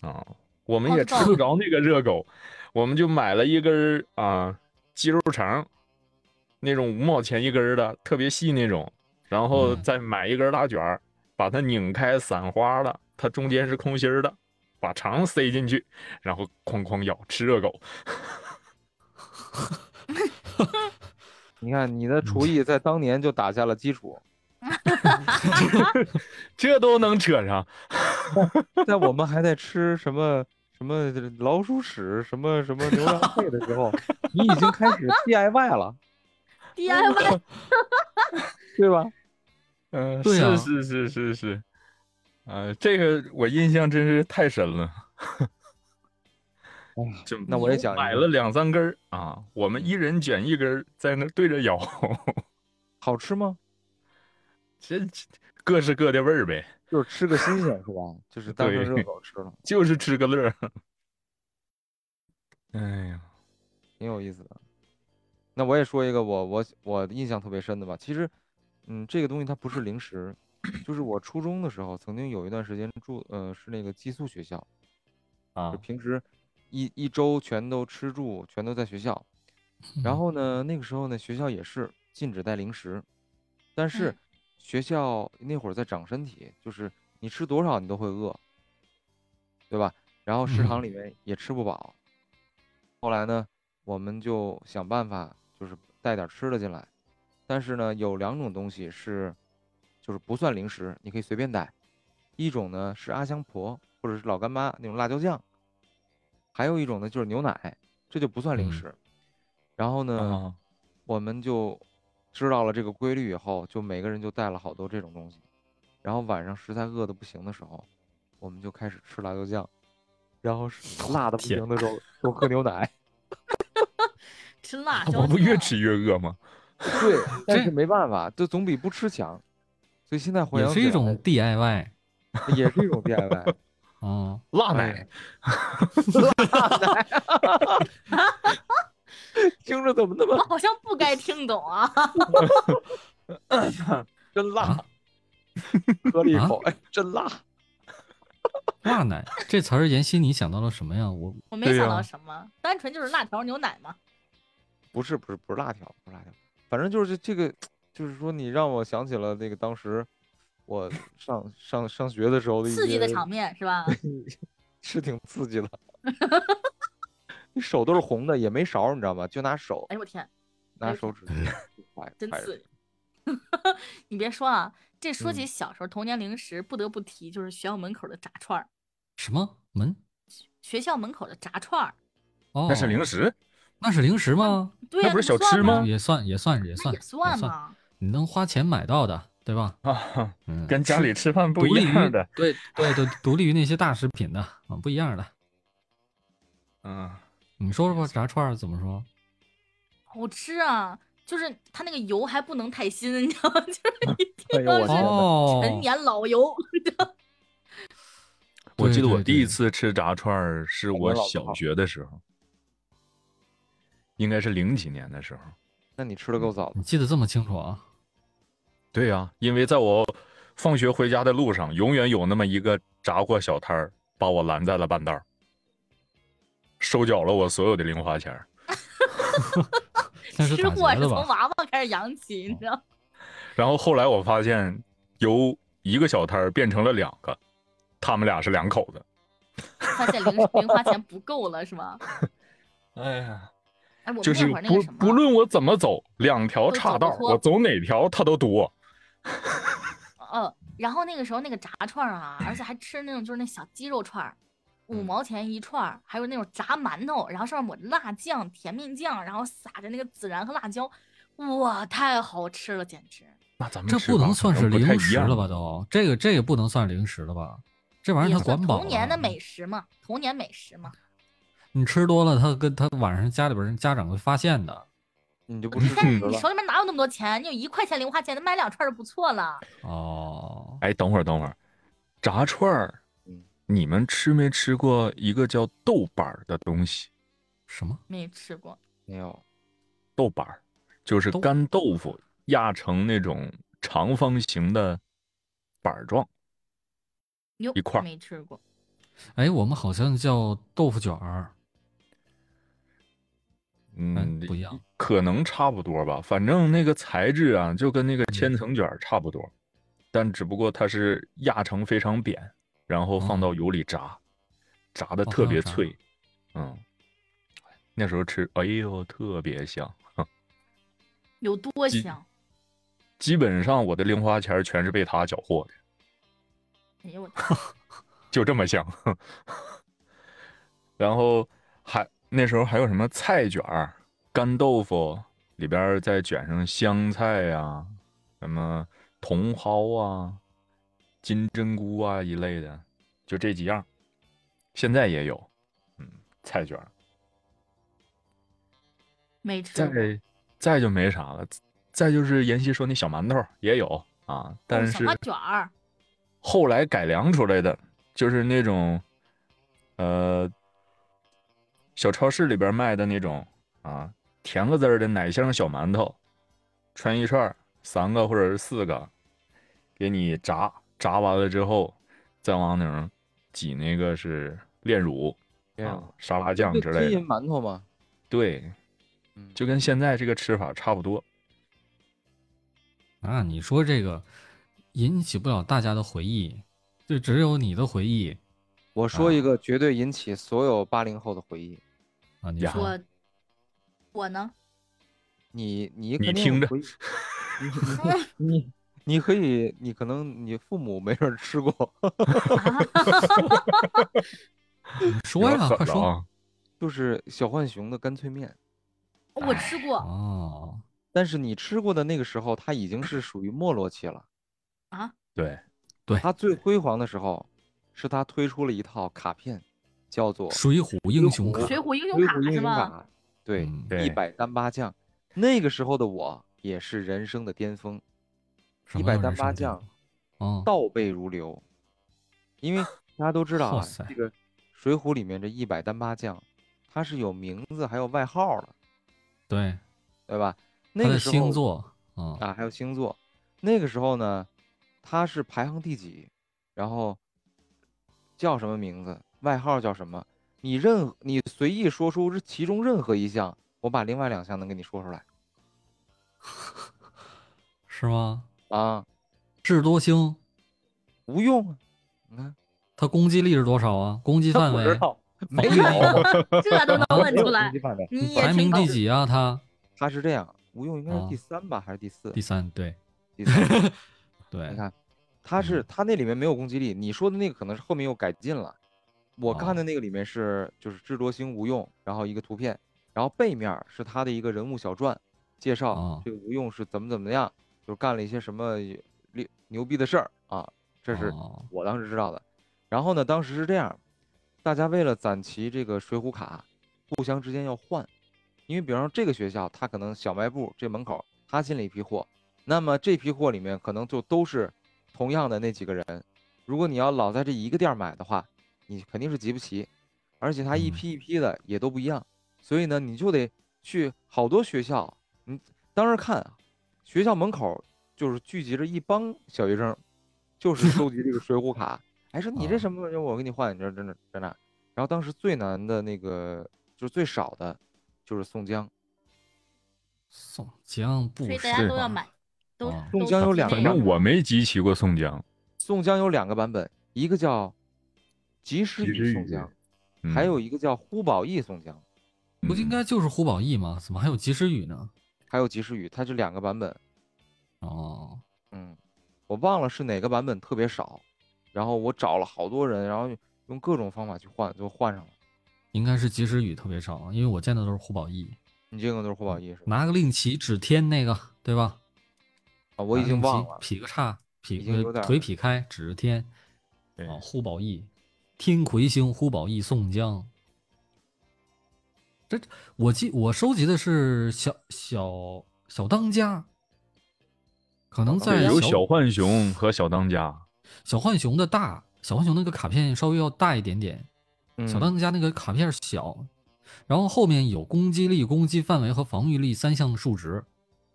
Speaker 4: 啊，我们也吃不着那个热狗，我们就买了一根儿啊鸡肉肠，那种五毛钱一根儿的，特别细那种，然后
Speaker 3: 嗯。
Speaker 4: 再买一根大卷儿，把它拧开散花了，它中间是空心儿的，把肠塞进去，然后哐哐咬吃热狗。
Speaker 1: 你看你的厨艺在当年就打下了基础，
Speaker 4: 这都能扯上。
Speaker 1: 在我们还在吃什么什么老鼠屎、什么什么牛羊肺的时候，你已经开始 DIY 了
Speaker 2: ，DIY
Speaker 1: 对吧？
Speaker 4: 嗯，
Speaker 3: 对啊
Speaker 4: 是是是是是，呃，这个我印象真是太深了。
Speaker 1: 那我也讲
Speaker 4: 买了两三根儿啊，我们一人卷一根儿，在那对着咬，
Speaker 1: 好吃吗？
Speaker 4: 这各是各的味儿呗，
Speaker 1: 就是吃个新鲜是吧？就是当成
Speaker 4: 对
Speaker 1: 热狗吃了，
Speaker 4: 就是吃个乐儿。哎呀，
Speaker 1: 挺有意思的。那我也说一个我我我印象特别深的吧。其实，嗯，这个东西它不是零食，就是我初中的时候曾经有一段时间住，呃，是那个寄宿学校，
Speaker 4: 啊
Speaker 1: 就平时一一周全都吃住，全都在学校。然后呢，那个时候呢，学校也是禁止带零食，但是
Speaker 2: 嗯
Speaker 1: 学校那会儿在长身体，就是你吃多少你都会饿，对吧？然后食堂里面也吃不饱。后来呢，我们就想办法，就是带点吃的进来。但是呢，有两种东西是，就是不算零食，你可以随便带。一种呢是阿香婆或者是老干妈那种辣椒酱，还有一种呢就是牛奶，这就不算零
Speaker 3: 嗯
Speaker 1: 食。然后呢，
Speaker 4: 啊，
Speaker 1: 我们就知道了这个规律以后，就每个人就带了好多这种东西。然后晚上实在饿的不行的时候，我们就开始吃辣椒酱，然后辣的不行的时候 都喝牛奶。
Speaker 2: 吃辣 椒
Speaker 4: 我不越吃越饿吗？
Speaker 1: 对，但是没办法，这总比不吃强。所以现在回
Speaker 3: 也
Speaker 1: 想也
Speaker 3: 是一种 DIY
Speaker 1: 也是一种 DIY。
Speaker 3: 啊。
Speaker 4: 辣
Speaker 1: 哎
Speaker 4: 奶，
Speaker 1: 听着怎么那么
Speaker 2: 我好像不该听懂啊。
Speaker 1: 真辣？喝了一口，哎，真辣！
Speaker 3: 辣奶这词儿，妍希你想到了什么呀？我
Speaker 2: 我没想到什么，单纯就是辣条牛奶吗。
Speaker 1: 不是不是不是辣条，不是辣条，反正就是这个，就是说你让我想起了那个当时我上上上学的时候的一
Speaker 2: 刺激的场面是吧？
Speaker 1: 是挺刺激的。你手都是红的，也没勺儿，你知道吗？就拿手
Speaker 2: 哎呦我天，
Speaker 1: 拿手指
Speaker 2: 真刺激！你别说啊，这说起
Speaker 1: 嗯
Speaker 2: 小时候童年零食，不得不提就是学校门口的炸串儿。
Speaker 3: 什么门？
Speaker 2: 学校门口的炸串儿，
Speaker 3: 哦，
Speaker 4: 那是零，食，
Speaker 3: 那是零食吗？
Speaker 2: 对呀、
Speaker 4: 那不是小吃吗
Speaker 2: 吗？
Speaker 3: 也算也算也算
Speaker 2: 也算吗，
Speaker 3: 你能花钱买到的，对吧？
Speaker 4: 啊，
Speaker 3: 嗯，
Speaker 4: 跟家里吃饭不一样的。
Speaker 3: 对对对，独立于那些大食品的啊，不一样的。
Speaker 4: 嗯，
Speaker 3: 你说说吧，炸串儿怎么说？
Speaker 2: 好吃啊！就是它那个油还不能太新，你知道吗？就是一定要是陈年老油。
Speaker 4: 我记得我第一次吃炸串儿是我小学的时候，应该是零几年的时候。
Speaker 1: 那你吃的够早的
Speaker 3: 你。记得这么清楚啊？
Speaker 4: 对呀、因为在我放学回家的路上，永远有那么一个炸货小摊儿把我拦在了半道儿，收缴了我所有的零花钱
Speaker 2: 吃货是？从娃娃开始养起，你知道？
Speaker 4: 然后后来我发现，由一个小摊儿变成了两个，他们俩是两口子。
Speaker 2: 发现零 零花钱不够了，是吗？
Speaker 4: 哎呀，
Speaker 2: 哎，我
Speaker 4: 就是不，不论我怎么走，两条岔道，
Speaker 2: 走
Speaker 4: 我走哪条他都堵我。
Speaker 2: 呃，然后那个时候那个炸串啊，而且还吃那种就是那小鸡肉串儿，五
Speaker 4: 嗯
Speaker 2: 毛钱一串儿，还有那种炸馒头，然后上面抹着辣酱、甜面酱，然后撒着那个孜然和辣椒，哇，太好吃了，简直！
Speaker 4: 那咱们
Speaker 3: 这不能算是零食了吧？都，这个这个不能算零食了吧？这玩意儿它管饱
Speaker 2: 童年的美食嘛，童年美食嘛。
Speaker 3: 你吃多了，他跟他晚上家里边人家长会发现的。
Speaker 1: 你就不
Speaker 2: 是你手里面哪有那么多钱？你有一块钱零花钱，买两串就不错了。
Speaker 3: 哦，
Speaker 4: 哎，等会儿等会儿，炸串儿
Speaker 1: 嗯，
Speaker 4: 你们吃没吃过一个叫豆板儿的东西？
Speaker 3: 什么？
Speaker 2: 没吃过，
Speaker 1: 没有？
Speaker 4: 豆板儿就是干豆腐压成那种长方形的板儿状。一块儿
Speaker 2: 没吃过。
Speaker 3: 哎，我们好像叫豆腐卷儿。
Speaker 4: 嗯，
Speaker 3: 不一样，
Speaker 4: 可能差不多吧。反正那个材质啊，就跟那个
Speaker 3: 嗯
Speaker 4: 千层卷儿差不多，但只不过它是压成非常扁，然后放到油里炸，炸的
Speaker 3: 哦
Speaker 4: 特别脆。嗯，那时候吃，哎呦，特别香。
Speaker 2: 有多香？
Speaker 4: 基本上我的零花钱全是被他缴获的，
Speaker 2: 哎呦我天！
Speaker 4: 就这么香。然后还那时候还有什么菜卷儿、干豆腐里边再卷上香菜呀、什么茼蒿啊、金针菇啊一类的，就这几样。现在也有，嗯，菜卷儿。
Speaker 2: 没吃。
Speaker 4: 再再就没啥了，再就是妍希说那小馒头也有啊，但是
Speaker 2: 哦小花卷儿，
Speaker 4: 后来改良出来的，就是那种，呃，小超市里边卖的那种啊，甜个滋儿的奶香小馒头，穿一串，三个或者是四个，给你炸，炸完了之后，再往顶上挤那个是炼乳啊沙拉酱之类的，
Speaker 1: 馒头吗？
Speaker 4: 对，
Speaker 1: 嗯，
Speaker 4: 就跟现在这个吃法差不多。
Speaker 3: 啊，你说这个引起不了大家的回忆，就只有你的回忆
Speaker 1: 我说一
Speaker 3: 啊
Speaker 1: 个绝对引起所有八零后的回忆。
Speaker 3: 啊。你说
Speaker 2: 我我呢？
Speaker 1: 你你
Speaker 4: 你听着
Speaker 1: 你你你可以，你可能你父母没人吃过，
Speaker 3: 你说呀，快说！
Speaker 1: 就是小浣熊的干脆面。
Speaker 2: 我吃过
Speaker 3: 哦。
Speaker 1: 但是你吃过的那个时候，它已经是属于没落期了。
Speaker 2: 啊！
Speaker 4: 对，
Speaker 1: 它最辉煌的时候，是它推出了一套卡片，叫做《
Speaker 3: 水浒英雄卡，
Speaker 2: 水浒英雄卡是吧？》。
Speaker 1: 对，一百单八将。那个时候的我也是人生的巅峰，一百单八将
Speaker 3: 峰，哦，
Speaker 1: 倒背如流。因为 大家都知道啊，这个《水浒》里面这一百单八将，他是有名字还有外号的，
Speaker 3: 对，
Speaker 1: 对吧？那个
Speaker 3: 星座，嗯，
Speaker 1: 啊，还有星座。那个时候呢，他是排行第几？然后叫什么名字，外号叫什么，你任你随意说出这其中任何一项，我把另外两项能给你说出来
Speaker 3: 是吗？
Speaker 1: 啊，
Speaker 3: 智多星，
Speaker 1: 无用啊，你看
Speaker 3: 它攻击力是多少啊？攻击范围
Speaker 1: 知道没有
Speaker 2: 这都能问
Speaker 1: 没有
Speaker 2: 出来
Speaker 1: 攻击范围，
Speaker 2: 你也
Speaker 3: 排名第几啊？他
Speaker 1: 他是这样，无用应该是
Speaker 3: 啊
Speaker 1: 第三吧，还是第四？
Speaker 3: 第三，对
Speaker 1: 第三。
Speaker 3: 对
Speaker 1: 你，看，他是
Speaker 3: 嗯
Speaker 1: 他那里面没有攻击力，你说的那个可能是后面又改进了。我看
Speaker 3: 哦
Speaker 1: 的那个里面是就是智多星无用，然后一个图片，然后背面是他的一个人物小传，介绍
Speaker 3: 哦
Speaker 1: 这个无用是怎么怎么样，就干了一些什么牛牛逼的事儿啊，这是
Speaker 3: 哦
Speaker 1: 我当时知道的。然后呢，当时是这样，大家为了攒齐这个水浒卡，互相之间要换，因为比方说这个学校，他可能小卖部这门口他进了一批货，那么这批货里面可能就都是同样的那几个人。如果你要老在这一个店儿买的话，你肯定是集不齐，而且他一
Speaker 3: 嗯
Speaker 1: 批一批的也都不一样，所以呢，你就得去好多学校。你当时看啊，学校门口就是聚集着一帮小学生，就是收集这个水浒卡。哎，说你这
Speaker 3: 啊
Speaker 1: 什么玩意？我给你换，你这真的真的。然后当时最难的那个，就是最少的，就是宋江。
Speaker 3: 宋江不
Speaker 2: 所以大
Speaker 3: 是吧
Speaker 2: 家都要买，都
Speaker 3: 啊
Speaker 1: 宋江有两个
Speaker 2: 版本
Speaker 4: 反正我没集齐过宋江，
Speaker 1: 宋江有两个版本，一个叫及时
Speaker 4: 雨
Speaker 1: 雨宋江，
Speaker 4: 嗯
Speaker 1: 还有一个叫呼保义宋江，
Speaker 3: 不应
Speaker 4: 嗯
Speaker 3: 该就是呼保义吗？怎么还有及时雨呢？
Speaker 1: 还有及时雨，它是两个版本。
Speaker 3: 哦，
Speaker 1: 嗯，我忘了是哪个版本特别少，然后我找了好多人，然后用各种方法去换，就换上了。
Speaker 3: 应该是及时雨特别少，因为我见的都是胡宝义，
Speaker 1: 你见的都是呼保义是吧？
Speaker 3: 拿个令旗指天那个，对吧？
Speaker 1: 啊，我已经忘了。
Speaker 3: 劈个叉，劈
Speaker 1: 已经有点儿
Speaker 3: 腿劈开指着天，
Speaker 4: 对
Speaker 3: 啊，呼保义，天魁星，呼保义，宋江。这我记我收集的是小小小当家，可能在
Speaker 4: 对，有
Speaker 3: 小
Speaker 4: 小浣熊和小当家，
Speaker 3: 小浣熊的大，小浣熊那个卡片稍微要大一点点，小
Speaker 1: 嗯
Speaker 3: 当家那个卡片小，然后后面有攻击力、攻击范围和防御力三项数值。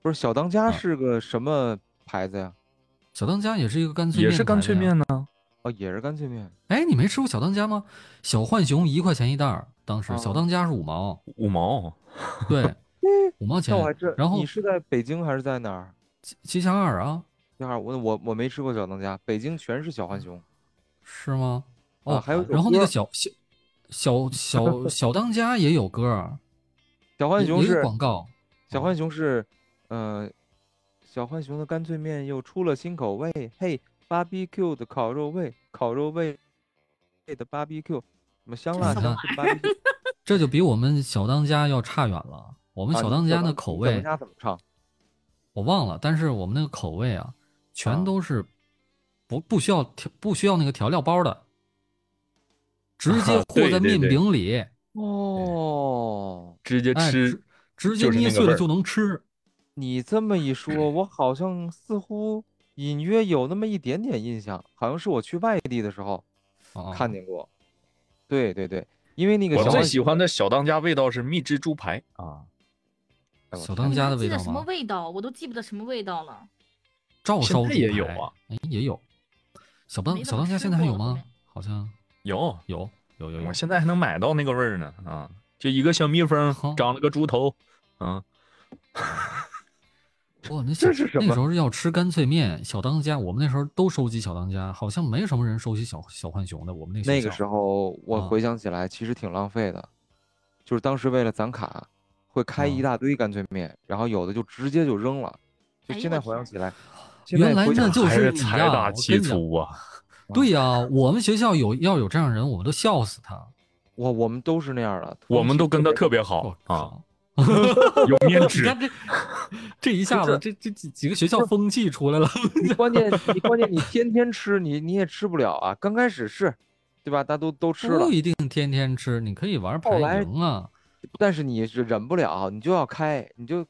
Speaker 1: 不是小当家
Speaker 3: 啊
Speaker 1: 是个什么牌子呀？
Speaker 3: 小当家也是一个干脆面，
Speaker 4: 也是干脆面。呢。
Speaker 1: 哦，也是干脆面。
Speaker 3: 哎，你没吃过小当家吗？小浣熊一块钱一袋儿，当时
Speaker 1: 哦
Speaker 3: 小当家是五毛，
Speaker 4: 五毛，
Speaker 3: 对，五毛钱
Speaker 1: 那我还真，。
Speaker 3: 然后
Speaker 1: 你是在北京还是在哪儿？
Speaker 3: 七七香二啊，
Speaker 1: 第二，我我我没吃过小当家，北京全是小浣熊。
Speaker 3: 是吗？哦，
Speaker 1: 啊还有
Speaker 3: 然后那个小小小小 小当家也有歌儿，
Speaker 1: 小浣熊是
Speaker 3: 广告。
Speaker 1: 小浣熊是，呃，小浣熊的干脆面又出了新口味，嘿，BBQ 的烤肉味，烤肉味的 BBQ，什么香辣
Speaker 3: 这
Speaker 1: 香脆 BBQ。
Speaker 3: 这就比我们小当家要差远了。我们小当家
Speaker 1: 当
Speaker 3: 的口味
Speaker 1: 怎么唱？
Speaker 3: 我忘了，但是我们那个口味啊，全
Speaker 1: 啊
Speaker 3: 都是不不需要调不需要那个调料包的，直接和在面
Speaker 4: 对对对
Speaker 3: 饼里，
Speaker 1: 哦，
Speaker 4: 直接
Speaker 3: 哎，
Speaker 4: 吃
Speaker 3: 直直接捏碎了就能吃。
Speaker 1: 你这么一说，我好像似乎隐约有那么一点点印象，好像是我去外地的时候
Speaker 3: 啊
Speaker 1: 看见过。对对对，因为那个
Speaker 4: 我最喜欢的小当家味道是秘制猪排啊，
Speaker 3: 小当家的味道吗
Speaker 2: 记得什么？味道？我都记不得什么味道了。
Speaker 3: 照烧猪
Speaker 4: 也有啊，
Speaker 3: 哎，也有。小当小当家现在还有吗？好像
Speaker 4: 有，
Speaker 3: 有有有有
Speaker 4: 我。现在还能买到那个味儿呢啊，就一个小蜜蜂长了个猪头，啊，
Speaker 3: 哇，那
Speaker 1: 这是什么
Speaker 3: 那时候要吃干脆面，小当家，我们那时候都收集小当家，好像没什么人收集小小浣熊的。我们那
Speaker 1: 那个时候我
Speaker 3: 啊
Speaker 1: 回想起来，其实挺浪费的，就是当时为了攒卡，会开一
Speaker 3: 啊
Speaker 1: 大堆干脆面，然后有的就直接就扔了。就现在回想起来，
Speaker 3: 原来那就
Speaker 4: 是财大气粗啊，
Speaker 3: 对呀、我们学校有要有这样人，我们都笑死他。
Speaker 1: 我我们都是那样的，
Speaker 4: 我们都跟他特
Speaker 1: 别
Speaker 4: 别好啊，
Speaker 3: 靠！
Speaker 4: 有面纸，
Speaker 3: 你看这这一下子，这这这几个学校风气出来了。
Speaker 1: 你关键你关键你天天吃，你你也吃不了啊。刚开始是，对吧？大家都都吃了
Speaker 3: 不，一定天天吃，你可以玩排
Speaker 1: 后来
Speaker 3: 赢啊。
Speaker 1: 但是你是忍不了，你就要开，你就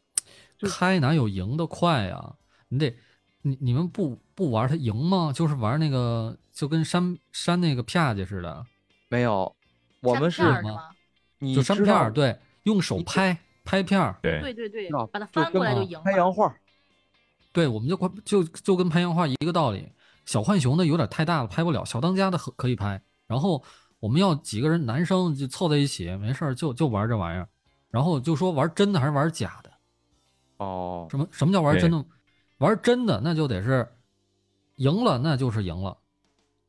Speaker 1: 就
Speaker 3: 开哪有赢的快呀？你得，你你们不不玩它赢吗？就是玩那个，就跟扇扇那个啪叽似的，
Speaker 1: 没有。我们是？你
Speaker 3: 就扇片儿，对，用手拍拍片儿，
Speaker 4: 对
Speaker 2: 对对对，把它
Speaker 1: 就
Speaker 2: 翻过来就赢了。
Speaker 1: 拍洋画，
Speaker 3: 对，我们就快就就跟拍洋画一个道理。小浣熊的有点太大了，拍不了；小当家的可可以拍，然后我们要几个人男生就凑在一起，没事儿就就玩这玩意儿，然后就说玩真的还是玩假的？
Speaker 1: 哦，
Speaker 3: 什么什么叫玩真的？玩真的那就得是赢了，那就是赢了，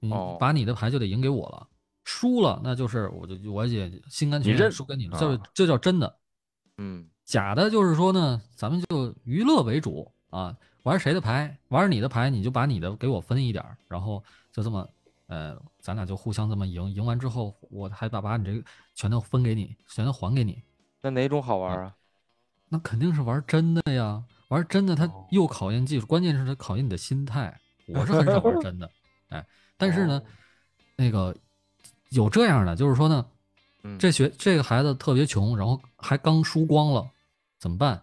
Speaker 3: 你
Speaker 1: 哦
Speaker 3: 把你的牌就得赢给我了。输了那就是我就我也心甘情愿输给你了，
Speaker 4: 啊
Speaker 3: 这这叫真的。
Speaker 1: 嗯
Speaker 3: 假的就是说呢，咱们就娱乐为主啊，玩谁的牌，玩你的牌，你就把你的给我分一点儿，然后就这么，呃，咱俩就互相这么赢，赢完之后，我还把把你这个全都分给你，全都还给你，
Speaker 1: 那哪种好玩啊？
Speaker 3: 那肯定是玩真的呀，玩真的它
Speaker 4: 哦
Speaker 3: 又考验技术，关键是它考验你的心态。我是很少玩真的，哎，但是呢
Speaker 1: 哦，
Speaker 3: 那个有这样的，就是说呢，
Speaker 1: 嗯，
Speaker 3: 这学这个孩子特别穷，然后还刚输光了，怎么办？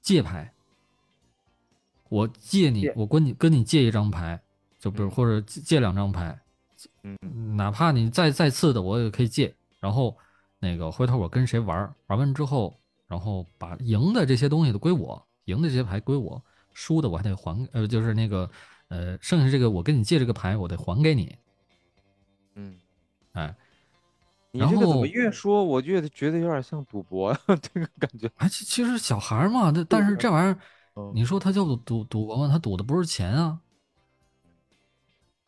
Speaker 3: 借牌，我借你，我跟你跟你借一张牌，就比如
Speaker 1: 嗯
Speaker 3: 或者借借两张牌，
Speaker 1: 嗯
Speaker 3: 哪怕你再再次的，我也可以借。然后那个回头我跟谁玩儿，玩完之后，然后把赢的这些东西都归我，赢的这些牌归我，输的我还得还，呃，就是那个呃，剩下这个我跟你借这个牌，我得还给你。
Speaker 1: 嗯，
Speaker 3: 哎，
Speaker 1: 你
Speaker 3: 然后
Speaker 1: 这个怎么越说我越觉得有点像赌博，这个感觉。
Speaker 3: 哎，其其实小孩嘛，这但是这玩意儿，
Speaker 1: 嗯
Speaker 3: 你说他叫赌赌赌博吗？他赌的不是钱啊，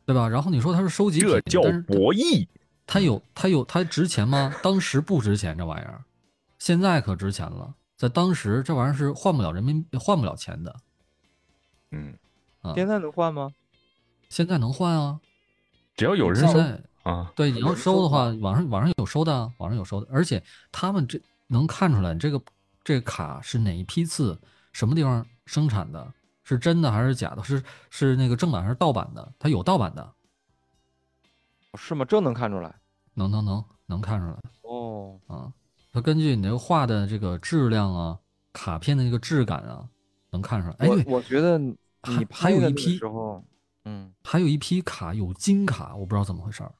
Speaker 3: 对吧？然后你说他是收集品
Speaker 4: 这，叫
Speaker 3: 但是
Speaker 4: 博弈。
Speaker 3: 他有他有他值钱吗？当时不值钱这玩意儿，现在可值钱了。在当时这玩意儿是换不了人民换不了钱的
Speaker 4: 嗯，
Speaker 3: 啊，
Speaker 1: 现在能换吗？
Speaker 3: 现在能换啊。
Speaker 4: 只要有人收
Speaker 3: 现在
Speaker 4: 啊，
Speaker 3: 对你要收的话，网上网上有收的啊，网上有收的，而且他们这能看出来这个这个卡是哪一批次，什么地方生产的，是真的还是假的，是是那个正版还是盗版的？它有盗版的，
Speaker 1: 是吗？这能看出来？
Speaker 3: 能能能能看出来。
Speaker 1: 哦，
Speaker 3: 啊，它根据你这个画的这个质量啊，卡片的那个质感啊，能看出来。哎，
Speaker 1: 我，我觉得你
Speaker 3: 还还有一批
Speaker 1: 时候，嗯，
Speaker 3: 还有一批卡有金卡，我不知道怎么回事儿，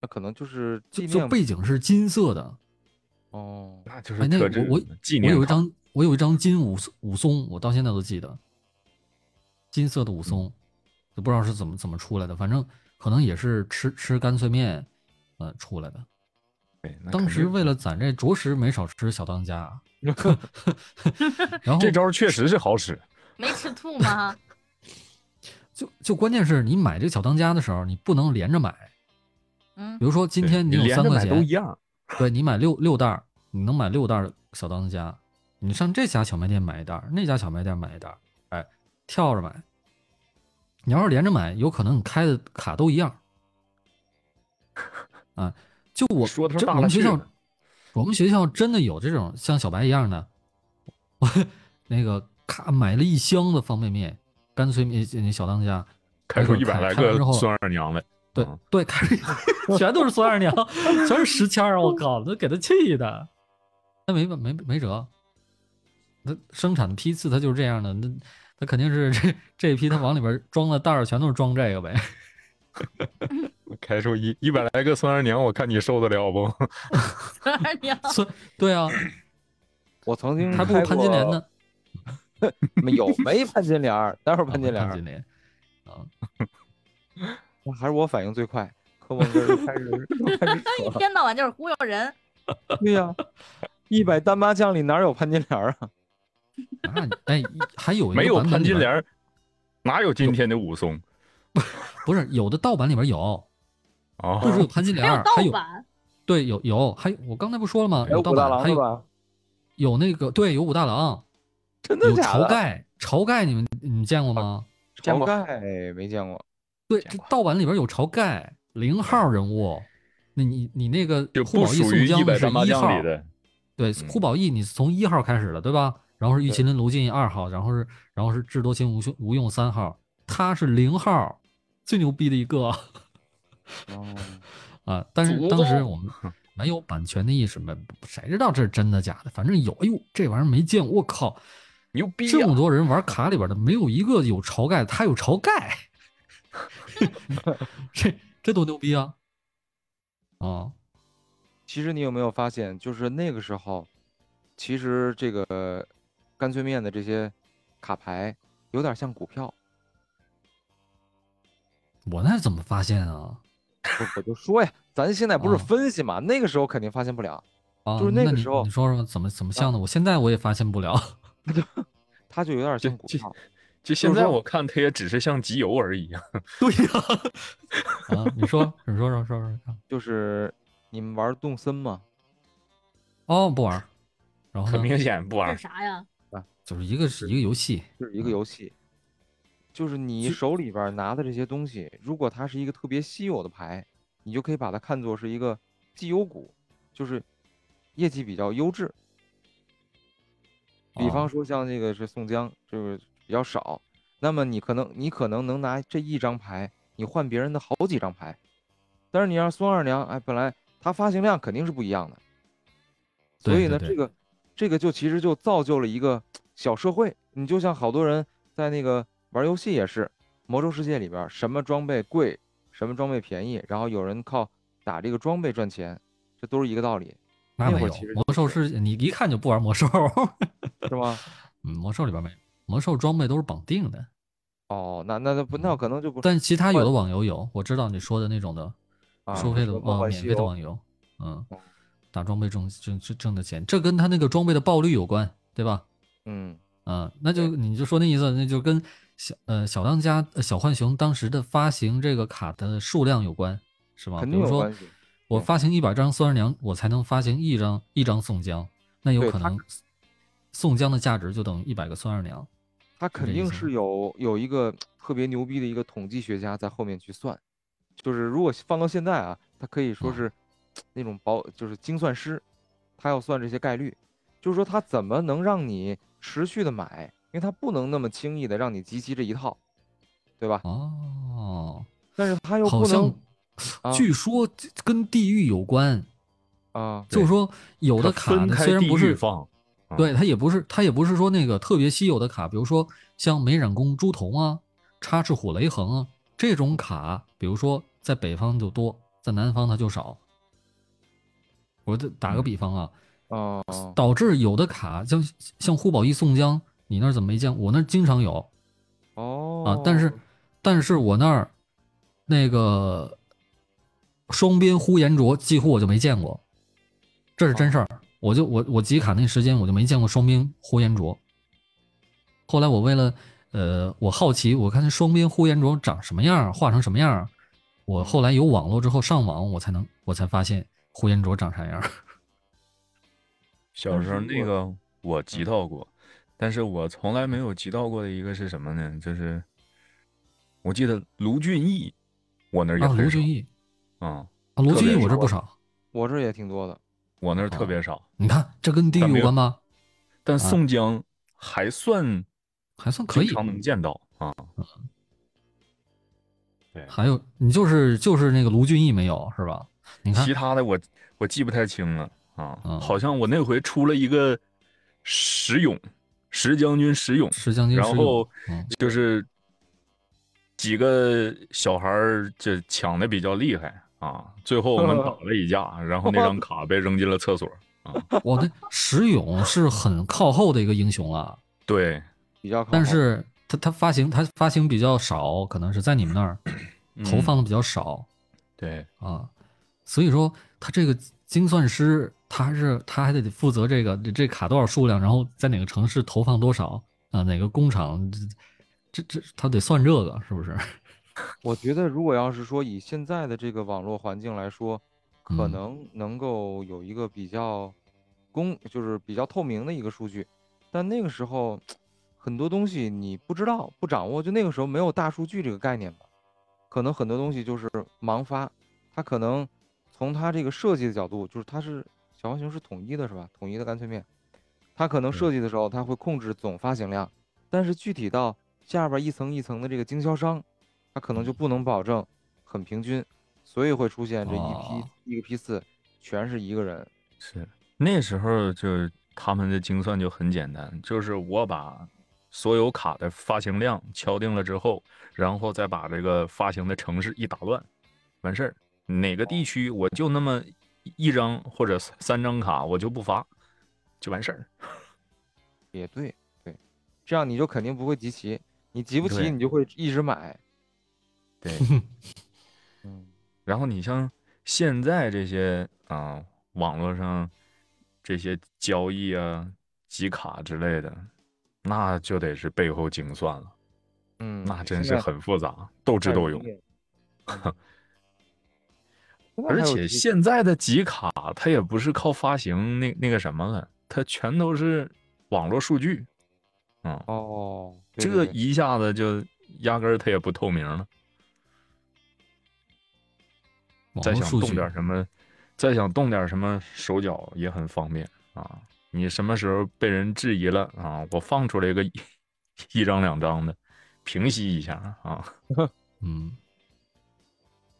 Speaker 1: 那可能就是
Speaker 3: 就就
Speaker 1: 纪念
Speaker 3: 背景是金色的。
Speaker 1: 哦，
Speaker 4: 那就是
Speaker 3: 哎，那个我我
Speaker 4: 纪念
Speaker 3: 我有一张我有一张金武武松，我到现在都记得，金色的武
Speaker 4: 嗯
Speaker 3: 松，就不知道是怎么怎么出来的，反正可能也是吃吃干脆面，呃出来的。
Speaker 4: 对
Speaker 3: 当时为了攒这，着实没少吃小当家。啊然后
Speaker 4: 这招确实是好使。
Speaker 2: 没吃吐吗？
Speaker 3: 就就关键是你买这个小当家的时候，你不能连着买。
Speaker 2: 嗯
Speaker 3: 比，如说今天
Speaker 4: 你连着
Speaker 3: 三块钱，
Speaker 4: 买都一样。
Speaker 3: 对你买六六袋儿，你能买六袋儿小当家，你上这家小卖店买一袋儿，那家小卖店买一袋儿，哎，跳着买。你要是连着买，有可能你开的卡都一样。啊，就我
Speaker 4: 说头
Speaker 3: 这我们学校
Speaker 4: 大了去了，
Speaker 3: 我们学校真的有这种像小白一样的，我 那个卡买了一箱子方便面，干脆面那小当家，
Speaker 4: 开出
Speaker 3: 开
Speaker 4: 一百来个孙二娘来。
Speaker 3: 对
Speaker 4: 嗯
Speaker 3: 对，开 全都是孙二娘，全是时迁儿，我靠，那给他气的，那没办没没辙，那生产的批次它就是这样的，那他肯定是这这一批他往里边装的袋儿全都是装这个呗，
Speaker 4: 开出一一百来个孙二娘，我看你受得了不？
Speaker 2: 孙二娘，
Speaker 3: 孙对啊，
Speaker 1: 我曾经
Speaker 3: 还不如潘金莲呢，
Speaker 1: 没有没潘金莲儿，待会儿潘金莲
Speaker 3: 潘金，莲啊，
Speaker 1: 哇还是我反应最快。柯梦哥又开始又开始
Speaker 2: 一天到晚就是忽悠人。
Speaker 1: 对呀，一百单八将里哪有潘金莲儿啊？
Speaker 3: 那 你哎还有一
Speaker 4: 没有潘金莲，哪有今天的武松？
Speaker 3: 不是有的盗版里边有，
Speaker 4: 哦，
Speaker 3: 不只有潘金
Speaker 2: 还有
Speaker 3: 莲，还有
Speaker 2: 盗版，
Speaker 3: 对有有还有我刚才不说了吗？
Speaker 1: 有武大
Speaker 3: 盗版还有
Speaker 1: 郎？
Speaker 3: 有那个对有武大郎。有
Speaker 1: 真的假的？
Speaker 3: 晁盖，晁盖你们你们见过吗？
Speaker 1: 晁盖没见过，
Speaker 3: 对，这盗版里边有晁盖零号人物，那你你那个
Speaker 4: 就不
Speaker 3: 胡宝义宋
Speaker 4: 属于一百
Speaker 3: 江是一号
Speaker 4: 单麻将里，的。
Speaker 3: 对，护宝义你是从一号开始的，对吧？然后是玉麒麟卢俊义二号，然后是然后是智多星吴用吴用三号，他是零号，最牛逼的一个
Speaker 1: 哦，
Speaker 3: 啊！但是当时我们没有版权的意识，没谁知道这是真的假的？反正有，哎呦，这玩意儿没见过，我靠！
Speaker 4: 牛逼呀！
Speaker 3: 这么多人玩卡里边的，没有一个有晁盖，他有晁盖，这这多牛逼啊！啊，
Speaker 1: 其实你有没有发现，就是那个时候，其实这个干脆面的这些卡牌有点像股票，
Speaker 3: 我那怎么发现啊？
Speaker 1: 我我就说呀，咱现在不是
Speaker 3: 啊
Speaker 1: 分析嘛，那个时候肯定发现不了，
Speaker 3: 啊，
Speaker 1: 就是那个时候
Speaker 3: 你说说怎么怎么像的？我现在我也发现不了。
Speaker 1: 他就有点像股票。
Speaker 4: 就现在我看它也只是像集邮而已啊。
Speaker 3: 对呀、啊，你说，你说说说说。
Speaker 1: 就是你们玩动森吗？
Speaker 3: 哦，不玩。然后？
Speaker 4: 很明显不玩儿
Speaker 2: 这是。啥呀？
Speaker 3: 啊就是一个是一个游戏，
Speaker 1: 就是一个
Speaker 3: 嗯
Speaker 1: 游戏，就是你手里边拿的这些东西，如果它是一个特别稀有的牌，你就可以把它看作是一个绩优股，就是业绩比较优质。比方
Speaker 3: 哦
Speaker 1: 说像这个是宋江，就是比较少，那么你可能你可能能拿这一张牌，你换别人的好几张牌，但是你让孙二娘，哎，本来它发行量肯定是不一样的，所以呢，这个这个就其实就造就了一个小社会。你就像好多人在那个玩游戏也是，魔兽世界里边什么装备贵，什么装备便宜，然后有人靠打这个装备赚钱，这都是一个道理，
Speaker 3: 那没有。魔兽世界，你一看就不玩魔兽。
Speaker 1: 是吗？
Speaker 3: 嗯，魔兽里边没有，魔兽装备都是绑定的，
Speaker 1: 哦，那那那不那可能就不
Speaker 3: 但其他有的网游有，我知道你说的那种的
Speaker 1: 啊
Speaker 3: 收费的
Speaker 1: 什么梦
Speaker 3: 啊，免费的网游，嗯
Speaker 1: 哦，
Speaker 3: 打装备挣挣挣挣的钱，这跟他那个装备的爆率有关，对吧？
Speaker 1: 嗯
Speaker 3: 嗯，那就你就说那意思，那就跟小呃小当家呃小浣熊当时的发行这个卡的数量有关，是吧？
Speaker 1: 肯
Speaker 3: 比如说
Speaker 1: 定有关系
Speaker 3: 我发行一百张孙二娘，我才能发行一张一张宋江，那有可能宋江的价值就等于一百个孙二娘。
Speaker 1: 他肯定是有有一个特别牛逼的一个统计学家在后面去算，就是如果放到现在啊，他可以说
Speaker 3: 嗯
Speaker 1: 是那种保就是精算师，他要算这些概率，就是说他怎么能让你持续的买，因为他不能那么轻易的让你集齐这一套，对吧？
Speaker 3: 哦，
Speaker 1: 但是他又不能啊
Speaker 3: 据说跟地域有关，
Speaker 1: 啊，
Speaker 3: 就是说有的
Speaker 4: 它
Speaker 3: 卡虽然不是对，它也不是，它也不是说那个特别稀有的卡，比如说像美髯公朱仝啊、插翅虎雷横啊这种卡，比如说在北方就多，在南方它就少。我这打个比方啊，
Speaker 1: 哦
Speaker 3: 导致有的卡像像护宝一宋江，你那儿怎么没见？我那儿经常有
Speaker 1: 哦
Speaker 3: 啊，但是但是我那儿那个双边呼延灼几乎我就没见过，这是真事儿。我就我我集卡那时间我就没见过双边呼延灼。后来我为了呃我好奇，我看那双边呼延灼长什么样，画成什么样。我后来有网络之后上网，我才能我才发现呼延灼长啥样。
Speaker 4: 小时候那个我集到过，但是我从来没有集到过的一个是什么呢？就是我记得卢俊义，我那儿也
Speaker 3: 啊，
Speaker 4: 很少
Speaker 3: 卢俊义
Speaker 4: 啊，
Speaker 3: 啊，卢俊义我这不少。
Speaker 1: 我这也挺多的，
Speaker 4: 我那儿
Speaker 3: 啊
Speaker 4: 特别少。
Speaker 3: 你看这跟地
Speaker 4: 有
Speaker 3: 域有关吗？
Speaker 4: 但
Speaker 3: 啊
Speaker 4: 宋江还算
Speaker 3: 还算可以
Speaker 4: 经。常能见到啊。对，
Speaker 3: 还有你就是就是那个卢俊义没有是吧？你看
Speaker 4: 其他的我我记不太清了啊，
Speaker 3: 嗯
Speaker 4: 好像我那回出了一个石勇，石将军石勇，
Speaker 3: 石将军石勇
Speaker 4: 然后
Speaker 3: 嗯
Speaker 4: 就是几个小孩儿这抢的比较厉害啊，最后我们打了一架，然后那张卡被扔进了厕所啊。
Speaker 3: 我的石勇是很靠后的一个英雄了，
Speaker 4: 对，
Speaker 1: 比较靠
Speaker 3: 但是他他发行他发行比较少，可能是在你们那儿投
Speaker 4: 嗯
Speaker 3: 放的比较少
Speaker 4: 对，
Speaker 3: 啊，所以说他这个精算师他还是他还得负责这个这这卡多少数量，然后在哪个城市投放多少啊，哪个工厂这这这他得算这个是不是？
Speaker 1: 我觉得，如果要是说以现在的这个网络环境来说，可
Speaker 3: 嗯。
Speaker 1: 能能够有一个比较公，就是比较透明的一个数据，但那个时候很多东西你不知道、不掌握，就那个时候没有大数据这个概念吧，可能很多东西就是盲发，它可能从它这个设计的角度，就是它是小浣熊是统一的，是吧？统一的干脆面，它可能设计的时候它会控制总发行量，但是具体到下边一层一层的这个经销商。它可能就不能保证很平均，所以会出现这一批、
Speaker 3: 哦
Speaker 1: 一个批次全是一个人。
Speaker 4: 是那时候就他们的精算就很简单，就是我把所有卡的发行量敲定了之后，然后再把这个发行的城市一打乱，完事儿。哪个地区我就那么一张或者三张卡，我就不发，就完事儿。
Speaker 1: 也对，对，这样你就肯定不会集齐，你集不齐你就会一直买。
Speaker 4: 对，
Speaker 1: 嗯，
Speaker 4: 然后你像现在这些啊、网络上这些交易啊、集卡之类的，那就得是背后精算了，
Speaker 1: 嗯，
Speaker 4: 那真是很复杂，斗智斗勇。而且现在的集卡，它也不是靠发行那那个什么了，它全都是网络数据，嗯，
Speaker 1: 哦，对
Speaker 4: 这一下子就压根儿它也不透明了。再想动点什么，再想动点什么手脚也很方便啊。你什么时候被人质疑了啊？我放出来一个一一张两张的，平息一下啊。
Speaker 3: 嗯，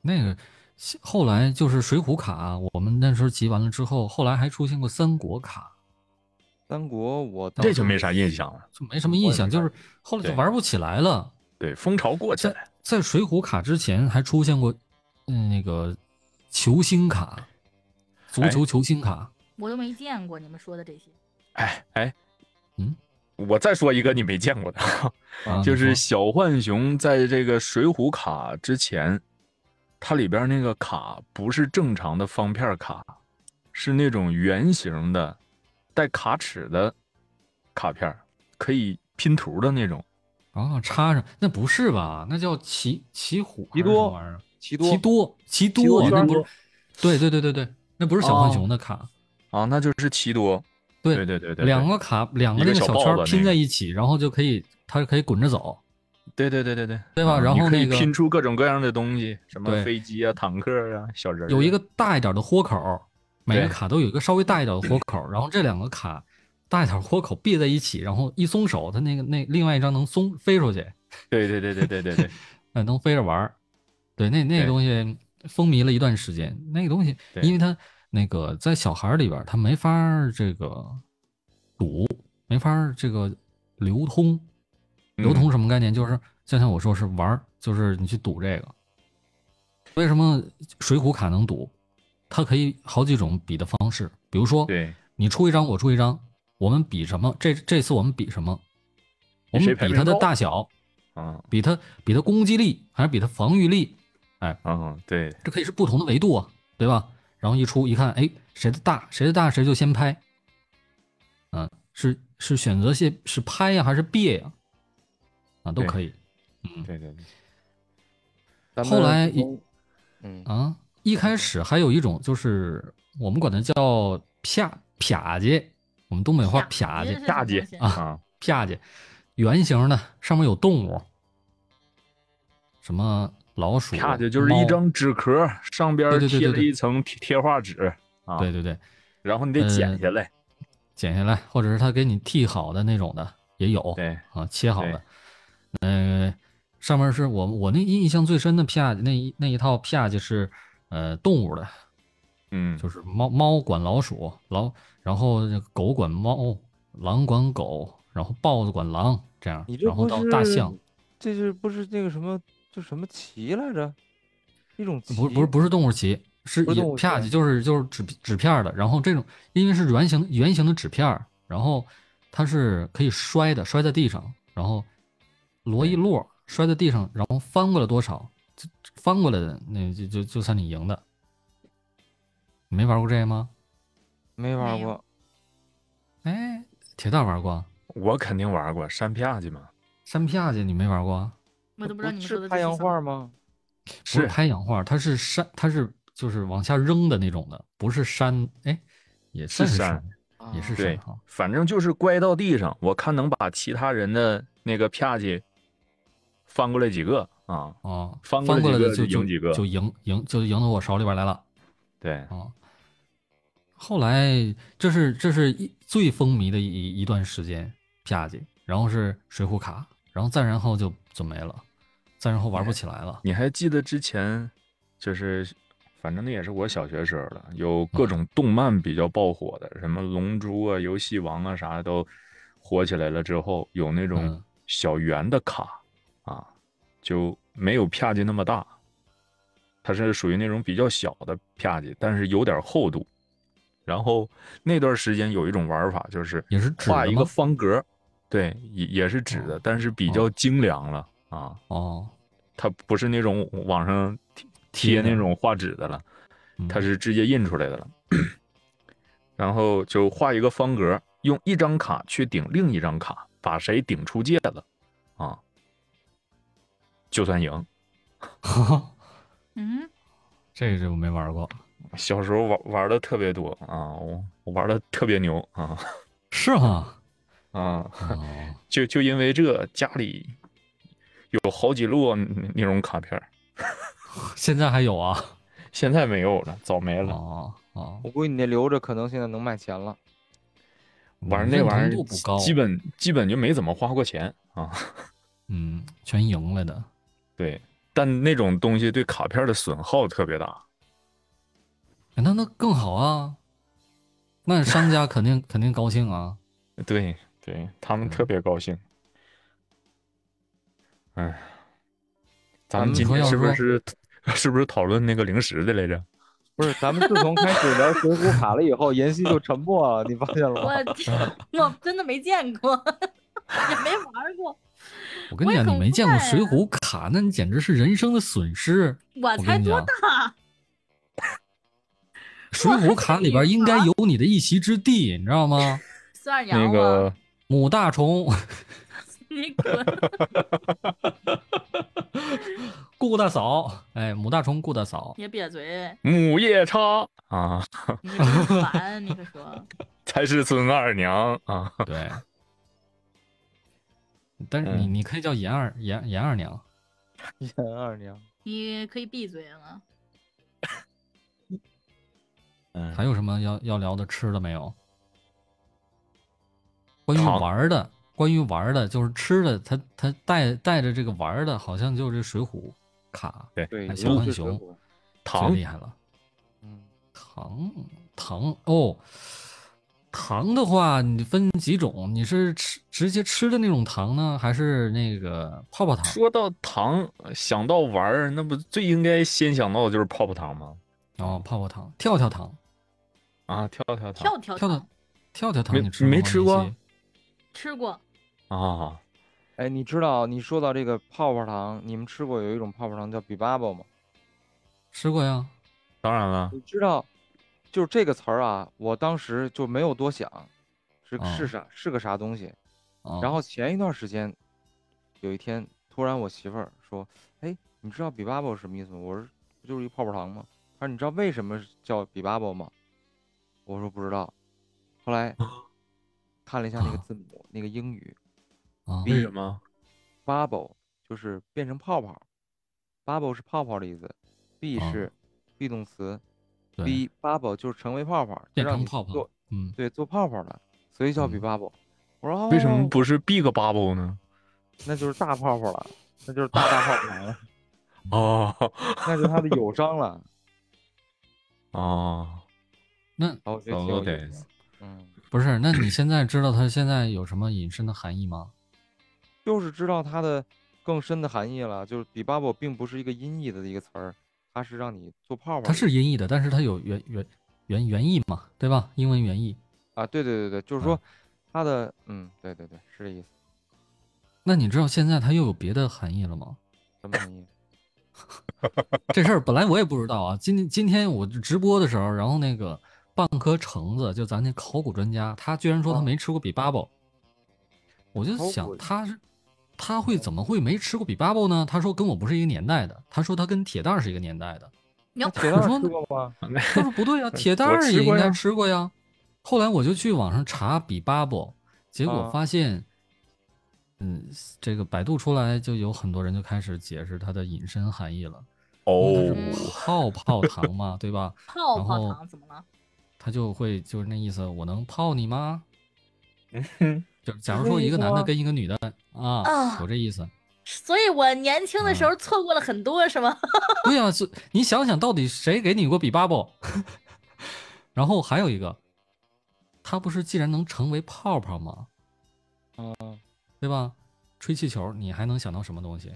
Speaker 3: 那个后来就是水浒卡，我们那时候集完了之后，后来还出现过三国卡，
Speaker 1: 三国我倒
Speaker 4: 这就没啥印象了。
Speaker 3: 就没什么印象，就是后来就玩不起来了。
Speaker 4: 对，风潮过去
Speaker 3: 在
Speaker 4: 了。
Speaker 3: 在水浒卡之前还出现过，嗯，那个球星卡，足
Speaker 4: 哎
Speaker 3: 球球星卡，
Speaker 2: 我都没见过你们说的这些。
Speaker 4: 哎哎，
Speaker 3: 嗯，
Speaker 4: 我再说一个你没见过的，
Speaker 3: 啊
Speaker 4: 就是小浣熊在这个水浒卡之前，它里边那个卡不是正常的方片卡，是那种圆形的，带卡尺的卡片，可以拼图的那种。
Speaker 3: 啊插上，那不是吧？那叫骑骑虎还是什么
Speaker 1: 奇多
Speaker 3: 玩意儿？
Speaker 1: 奇多
Speaker 3: 奇多奇
Speaker 1: 奇多
Speaker 3: 多，那不是？对对对对对，那不是小浣
Speaker 4: 哦
Speaker 3: 熊的卡。
Speaker 4: 啊，那就是奇多。
Speaker 3: 对
Speaker 4: 对对对对，
Speaker 3: 两个卡，两个那个小圈儿拼在一起，然后就可以，它可以滚着走。
Speaker 4: 对对对对对，
Speaker 3: 对吧然后那个
Speaker 4: 拼出各种各样的东西，什么飞机啊、坦克啊、小人。
Speaker 3: 有一个大一点的豁口，每个卡都有一个稍微大一点的豁口，然后这两个卡大一点豁口别在一起，然后一松手，它那个那另外一张能松飞出去，
Speaker 4: 对对对对对对对，
Speaker 3: 那，能飞着玩儿。对，那那个东西风靡了一段时间。那个东西，因为它那个在小孩儿里边儿，它没法儿这个赌，没法儿这个流通。流
Speaker 4: 嗯
Speaker 3: 通什么概念？就是就像我说是玩儿，就是你去赌这个。为什么水浒卡能赌？它可以好几种比的方式，比如说，
Speaker 4: 对
Speaker 3: 你出一张，我出一张，我们比什么？这这次我们比什么？我们比它的大小，
Speaker 4: 啊
Speaker 3: 比它比它攻击力，还是比它防御力？
Speaker 4: 啊对
Speaker 3: 这可以是不同的维度啊，对吧？然后一出一看，哎，谁的大，谁的大，谁就先拍。嗯、是是选择性是拍呀，还是别呀？啊，都可以。嗯
Speaker 4: 对对对，
Speaker 3: 后来
Speaker 1: 嗯
Speaker 3: 啊，一开始还有一种就是我们管它叫啪啪叽，我们东北话啪叽
Speaker 2: 这是
Speaker 4: 下界
Speaker 2: 什么东西
Speaker 3: 啊
Speaker 4: 啊
Speaker 3: 啪叽，圆形的，上面有动物，什么老鼠，
Speaker 4: 啪的就是一张纸壳，上边贴了一层贴贴画纸啊，
Speaker 3: 对对对，
Speaker 4: 然后你得
Speaker 3: 呃
Speaker 4: 剪下来，
Speaker 3: 剪下来，或者是他给你剃好的那种的也有，
Speaker 4: 对
Speaker 3: 啊，切好
Speaker 4: 对。
Speaker 3: 的，呃，上面是我我那印象最深的啪那一那一套啪就是呃动物的，
Speaker 4: 嗯，
Speaker 3: 就是猫猫管老鼠，老然后狗管猫，狼管狗，然后豹子管狼，这样然后到大象，
Speaker 1: 这是不是那个什么就什么旗来着？一种旗
Speaker 3: 不是不是不是动物旗，是也
Speaker 1: 不是动物旗
Speaker 3: 啪叽，就是就是纸纸片儿的。然后这种因为是圆形圆形的纸片儿，然后它是可以摔的，摔在地上，然后摞一摞摔在地上，然后翻过来多少，翻过来的那就就就算你赢的。你没玩过这个吗？
Speaker 2: 没
Speaker 1: 玩过，
Speaker 3: 哎，铁蛋玩过，
Speaker 4: 我肯定玩过山啪叽嘛，
Speaker 3: 山啪叽你没玩过？
Speaker 2: 我都不知道你们
Speaker 1: 是
Speaker 2: 说的
Speaker 1: 拍洋
Speaker 2: 这是什么
Speaker 1: 画吗？
Speaker 3: 不是
Speaker 4: 是
Speaker 3: 拍洋画，它是山，它是就是往下扔的那种的，不是山，哎，也是
Speaker 4: 山
Speaker 3: 山，也是山哈。
Speaker 4: 反正就是乖到地上，我看能把其他人的那个啪叽翻过来几个啊，
Speaker 3: 哦，
Speaker 4: 翻过
Speaker 3: 翻过来的就就
Speaker 4: 就赢几个
Speaker 3: 就赢赢就赢到我手里边来了
Speaker 4: 对，
Speaker 3: 啊。后来这是这是一最风靡的一一段时间，啪叽，然后是水浒卡，然后再然后就就没了，再然后玩不起来了。
Speaker 4: 你还记得之前就是，反正那也是我小学时候了，有各种动漫比较爆火的，什么龙珠啊、游戏王啊啥的都火起来了之后，有那种
Speaker 3: 嗯
Speaker 4: 小圆的卡啊，就没有啪叽那么大，它是属于那种比较小的啪叽，但是有点厚度。然后那段时间有一种玩法，就是
Speaker 3: 也是
Speaker 4: 画一个方格，对，也也是纸的，但是比较精良了啊。
Speaker 3: 哦，
Speaker 4: 它不是那种网上贴那种画纸的了，
Speaker 3: 嗯
Speaker 4: 它是直接印出来的了。然后就画一个方格，用一张卡去顶另一张卡，把谁顶出界了，啊，就算赢。
Speaker 2: 嗯，
Speaker 3: 这个我没玩过，
Speaker 4: 小时候玩玩的特别多啊，我我玩的特别牛啊
Speaker 3: 是吗？
Speaker 4: 啊！
Speaker 3: 哦，
Speaker 4: 就就因为这，家里有好几摞那那种卡片，
Speaker 3: 现在还有啊？
Speaker 4: 现在没有了，早没了。
Speaker 3: 哦哦，
Speaker 1: 我估计你那留着，可能现在能卖钱了。
Speaker 4: 玩那玩意儿
Speaker 3: 度不高，
Speaker 4: 基本基本就没怎么花过钱啊。
Speaker 3: 嗯，全赢了的。
Speaker 4: 对，但那种东西对卡片的损耗特别大。
Speaker 3: 哎那那更好啊，那商家肯定肯定高兴啊。
Speaker 4: 对对，他们特别高兴。哎，咱们今天是不是 是不是讨论那个零食的来着？
Speaker 1: 不是，咱们自从开始聊水浒卡了以后，妍希就沉默了，你发现了吗？
Speaker 2: 我我真的没见过，也没玩过，
Speaker 3: 我跟你讲，你没见过水浒卡，那你简直是人生的损失。
Speaker 2: 我才多大？
Speaker 3: 水浒卡里边应该有你的一席之地，你知道吗？
Speaker 4: 那个
Speaker 3: 母大虫、
Speaker 2: 你滚！
Speaker 3: 顾大嫂，哎，母大虫、顾大嫂，
Speaker 2: 你闭嘴！
Speaker 4: 母夜叉啊，
Speaker 2: 你可真烦，你可说。
Speaker 4: 才是孙二娘啊。
Speaker 3: 对。但是你
Speaker 4: 嗯
Speaker 3: 你可以叫严二严严二娘，
Speaker 1: 严二娘，
Speaker 2: 你可以闭嘴了。
Speaker 4: 嗯
Speaker 3: 还有什么要要聊的吃的没有？关于玩的，关于玩的，就是吃的，他他带带着这个玩的，好像就是水浒卡
Speaker 4: 对。
Speaker 3: 小浣熊。
Speaker 4: 糖。
Speaker 3: 厉害了。
Speaker 1: 嗯，
Speaker 3: 糖糖哦，糖的话，你分几种？你是吃直接吃的那种糖呢，还是那个泡泡糖？
Speaker 4: 说到糖，想到玩儿，那不最应该先想到的就是泡泡糖吗？
Speaker 3: 哦，泡泡糖、跳跳糖、
Speaker 4: 啊，跳跳糖。
Speaker 2: 跳跳
Speaker 3: 跳跳
Speaker 2: 糖。
Speaker 3: 跳跳糖，
Speaker 4: 没
Speaker 3: 你吃过吗？
Speaker 4: 没吃过
Speaker 2: 吃过，
Speaker 4: 啊，
Speaker 1: 哎，你知道你说到这个泡泡糖，你们吃过有一种泡泡糖叫比巴卜吗？
Speaker 3: 吃过呀。
Speaker 4: 当然了，
Speaker 1: 你知道，就是这个词儿啊，我当时就没有多想，是
Speaker 3: 哦
Speaker 1: 是啥是个啥东西。
Speaker 3: 啊，
Speaker 1: 然后前一段时间，有一天突然我媳妇儿说：“哎，你知道比巴卜什么意思吗？”我说：“不就是一泡泡糖吗？”她说：“你知道为什么叫比巴卜吗？”我说：“不知道。”后来看了一下那个
Speaker 3: 啊
Speaker 1: 字母，那个英语
Speaker 4: 为什么
Speaker 1: ？bubble 就是变成泡泡，bubble 是泡泡的意思
Speaker 3: 哦
Speaker 1: 是 be 动词
Speaker 3: 对
Speaker 1: ，，be bubble 就是成为泡泡，就让你
Speaker 3: 变成泡泡
Speaker 1: 做，
Speaker 3: 嗯，
Speaker 1: 对做泡泡的，所以叫 bubble。我说
Speaker 4: 为什么
Speaker 1: 哦
Speaker 4: 不是 Big Bubble 呢？
Speaker 1: 那就是大泡泡了，那就是大大泡泡糖了，
Speaker 4: 哦
Speaker 1: 那是它的友商了。
Speaker 4: 哦，
Speaker 3: 那
Speaker 1: 哦，我觉得。嗯，
Speaker 3: 不是？那你现在知道它现在有什么隐身的含义吗？
Speaker 1: 就是知道它的更深的含义了。就是比 bubble 并不是一个音译的一个词儿，它是让你做泡泡。
Speaker 3: 它是音译的，但是它有原原原原意嘛，对吧？英文原意。
Speaker 1: 啊，对对对对，就是说它的，嗯，对对对，是这意思。
Speaker 3: 那你知道现在它又有别的含义了吗？
Speaker 1: 什么含义？
Speaker 3: 这事儿本来我也不知道啊。今天今天我直播的时候，然后那个半颗橙子，就咱那考古专家，他居然说他
Speaker 1: 哦
Speaker 3: 没吃过比巴卜，我就想他是他会怎么会没吃过比巴卜呢？他说跟我不是一个年代的，他说他跟铁蛋儿是一个年代的。
Speaker 2: 哟，
Speaker 1: 铁蛋儿吃过吗？
Speaker 3: 他说不对啊，铁蛋儿 也应该
Speaker 4: 吃过呀。
Speaker 3: 后来我就去网上查比巴卜，结果
Speaker 1: 啊
Speaker 3: 发现，嗯，这个百度出来就有很多人就开始解释它的引申含义了。因为它
Speaker 2: 嗯
Speaker 3: 是泡泡糖嘛，对吧？
Speaker 2: 泡泡
Speaker 3: 然后
Speaker 2: 糖怎么了？
Speaker 3: 他就会就是那意思，我能泡你吗？
Speaker 4: 嗯
Speaker 3: 就是假如说一个男的跟一个女的啊，
Speaker 2: 啊
Speaker 3: 有这意思。
Speaker 2: 所以我年轻的时
Speaker 3: 嗯
Speaker 2: 候错过了很多，是吗？
Speaker 3: 对呀、是你想想到底谁给你过比巴卜？然后还有一个，他不是既然能成为泡泡吗？
Speaker 1: 嗯，
Speaker 3: 对吧？吹气球，你还能想到什么东西？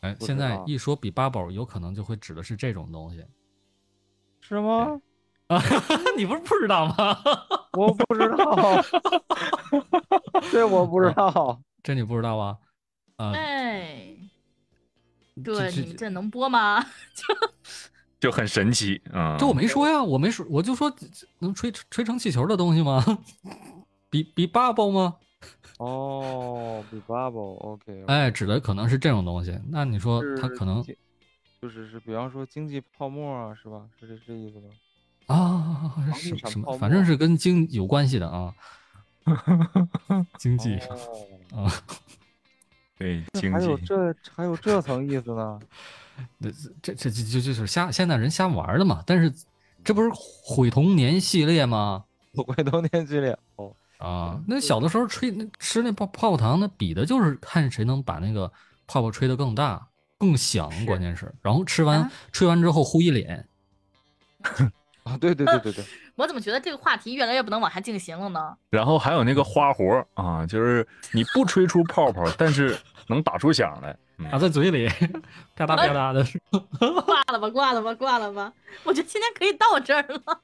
Speaker 3: 哎，现在一说比巴卜，有可能就会指的是这种东西
Speaker 1: 是吗？
Speaker 3: 啊！你不是不知道吗？
Speaker 1: 我不知道，这我不知道。
Speaker 3: 这你不知道啊？啊、
Speaker 2: 哎，对，你这能播吗？
Speaker 4: 就很神奇啊。
Speaker 3: 这我没说呀，我没说，我就说能吹吹成气球的东西吗？比比 bubble 吗？
Speaker 1: 哦，比 bubble，OK，
Speaker 3: 哎，指的可能是这种东西。那你说它可能
Speaker 1: 就是是，比方说经济泡沫啊，是吧？是这是这意思吗？
Speaker 3: 啊
Speaker 1: 什么
Speaker 3: 什什么，反正是跟经有关系的啊。经济
Speaker 1: 哦，
Speaker 3: 啊，
Speaker 4: 对经济，
Speaker 1: 还有这还有这层意思呢？
Speaker 3: 这这这这就就是瞎现在人瞎玩的嘛。但是这不是毁童年系列吗？
Speaker 1: 毁童年系列哦，
Speaker 3: 啊，那小的时候吹那吃那泡泡泡糖，那比的就是看谁能把那个泡泡吹得更大、更响，关键是，然后吃完、
Speaker 2: 啊
Speaker 3: 吹完之后呼一脸。
Speaker 1: 啊，对对对对对，
Speaker 2: 我怎么觉得这个话题越来越不能往下进行了呢？
Speaker 4: 然后还有那个花活啊，就是你不吹出泡泡，但是能打出响来。嗯
Speaker 3: 打在嘴里，啪嗒啪嗒的，
Speaker 2: 挂了吧，挂了吧，挂了吧！我觉得今天可以到这儿了。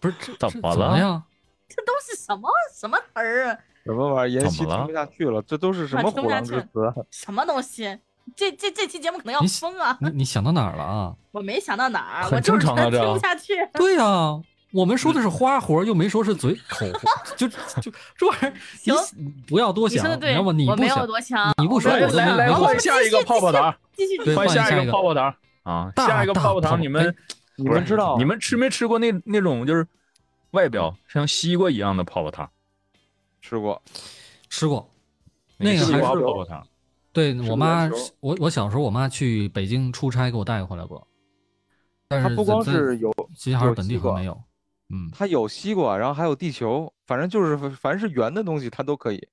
Speaker 3: 不是这这
Speaker 4: 怎么了
Speaker 3: 呀？
Speaker 2: 这都是什么什么词儿啊？
Speaker 1: 什么玩意儿？妍希
Speaker 4: 怎么了
Speaker 1: 听不下去了，这都是什
Speaker 2: 啊
Speaker 1: 么虎
Speaker 2: 听不下去
Speaker 1: 狼之词？啊
Speaker 2: 什么东西？这这这期节目可能要
Speaker 3: 你
Speaker 2: 疯啊！
Speaker 3: 你你想到哪儿了啊？
Speaker 2: 我没想到哪儿，
Speaker 4: 很
Speaker 2: 我就是
Speaker 4: 正常啊这
Speaker 2: 听不下去。
Speaker 3: 对呀、我们说的是花活，又没说是嘴口活，就就这玩意儿，你
Speaker 2: 行
Speaker 3: 不要多想，
Speaker 2: 你说的对，
Speaker 3: 要不你
Speaker 2: 我没有
Speaker 3: 不想，
Speaker 2: 多想，
Speaker 3: 你不说我都没
Speaker 4: 来来换下一个泡泡糖，
Speaker 2: 继续
Speaker 3: 对
Speaker 4: 换下一
Speaker 3: 换下一个
Speaker 4: 个泡泡糖啊！下一个泡泡糖，你们
Speaker 3: 哎
Speaker 1: 你们知道
Speaker 4: 你们吃没吃过那那种就是外表像西瓜一样的泡泡糖？
Speaker 1: 吃过？
Speaker 3: 吃过。那个
Speaker 4: 西瓜
Speaker 3: 还是
Speaker 4: 泡泡糖，
Speaker 3: 对我妈，我我小时候我妈去北京出差给我带回来过，但是
Speaker 1: 它不光是有
Speaker 3: 齐齐哈尔本地好像没有。嗯，
Speaker 1: 它有西瓜，然后还有地球，反正就是凡是圆的东西它都可以。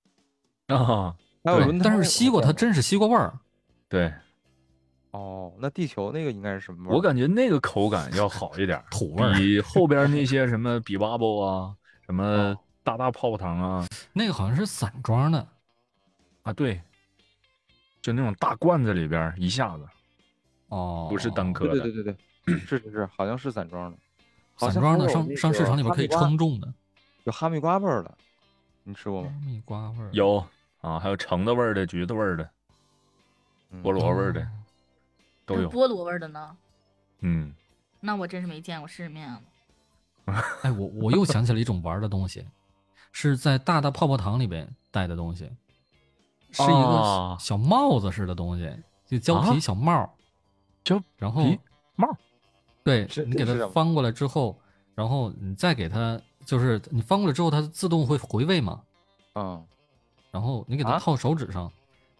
Speaker 4: 啊，
Speaker 3: 对
Speaker 1: 还有轮，胎
Speaker 3: 但是西瓜它真是西瓜味儿，
Speaker 4: 对
Speaker 1: 哦，那地球那个应该是什么味儿？
Speaker 4: 我感觉那个口感要好一点儿，
Speaker 3: 土味儿。
Speaker 4: 比后边那些什么比 bubble 啊，什么
Speaker 1: 哦
Speaker 4: 大大泡泡糖啊，
Speaker 3: 那个好像是散装的，
Speaker 4: 啊对，就那种大罐子里边儿一下子，
Speaker 3: 哦，
Speaker 4: 不是单颗的。
Speaker 1: 对对对对对，是是是，好像是散装的，
Speaker 3: 散装的，上上市场里边可以称重的。
Speaker 1: 有哈密瓜味儿的，你吃过吗
Speaker 3: 哈
Speaker 1: 吗？
Speaker 3: 密瓜味儿，
Speaker 4: 有啊，还有橙子味儿的、橘子味儿的、
Speaker 1: 嗯
Speaker 4: 菠萝味儿的
Speaker 3: 哦
Speaker 4: 都有。
Speaker 2: 菠萝味儿的呢？
Speaker 4: 嗯，
Speaker 2: 那我真是没见过世面了。
Speaker 3: 哎，我我又想起了一种玩儿的东西，是在大大泡泡糖里边带的东西，是一个
Speaker 4: 哦。
Speaker 3: 小帽子似的东西，就胶皮
Speaker 4: 啊
Speaker 3: 小帽儿，
Speaker 4: 胶
Speaker 3: 然后
Speaker 4: 皮帽儿
Speaker 3: 对你给它翻过来之后，然后你再给它，就是你翻过来之后，它自动会回位嘛，
Speaker 1: 嗯，
Speaker 3: 然后你给它
Speaker 1: 啊？
Speaker 3: 套手指上，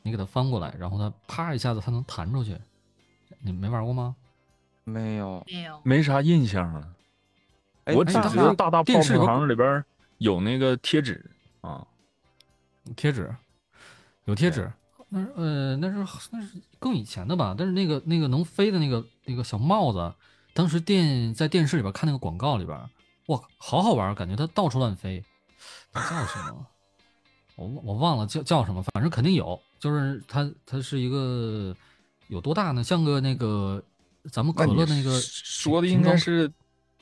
Speaker 3: 你给它翻过来，然后它啪一下子它能弹出去，你没玩过吗？
Speaker 1: 没有。
Speaker 2: 没有，
Speaker 4: 没啥印象了。
Speaker 1: 哎
Speaker 4: 我只得大大泡泡
Speaker 3: 电视里边
Speaker 4: 糖里边有那个贴纸啊，
Speaker 3: 贴纸，有贴纸，那是呃那是那是更以前的吧？但是那个那个能飞的那个那个小帽子，当时电在电视里边看那个广告里边，哇，好好玩，感觉它到处乱飞，叫什么？我我忘了叫叫什么，反正肯定有，就是它它是一个有多大呢？像个那个咱们可乐那个
Speaker 4: 说的应该是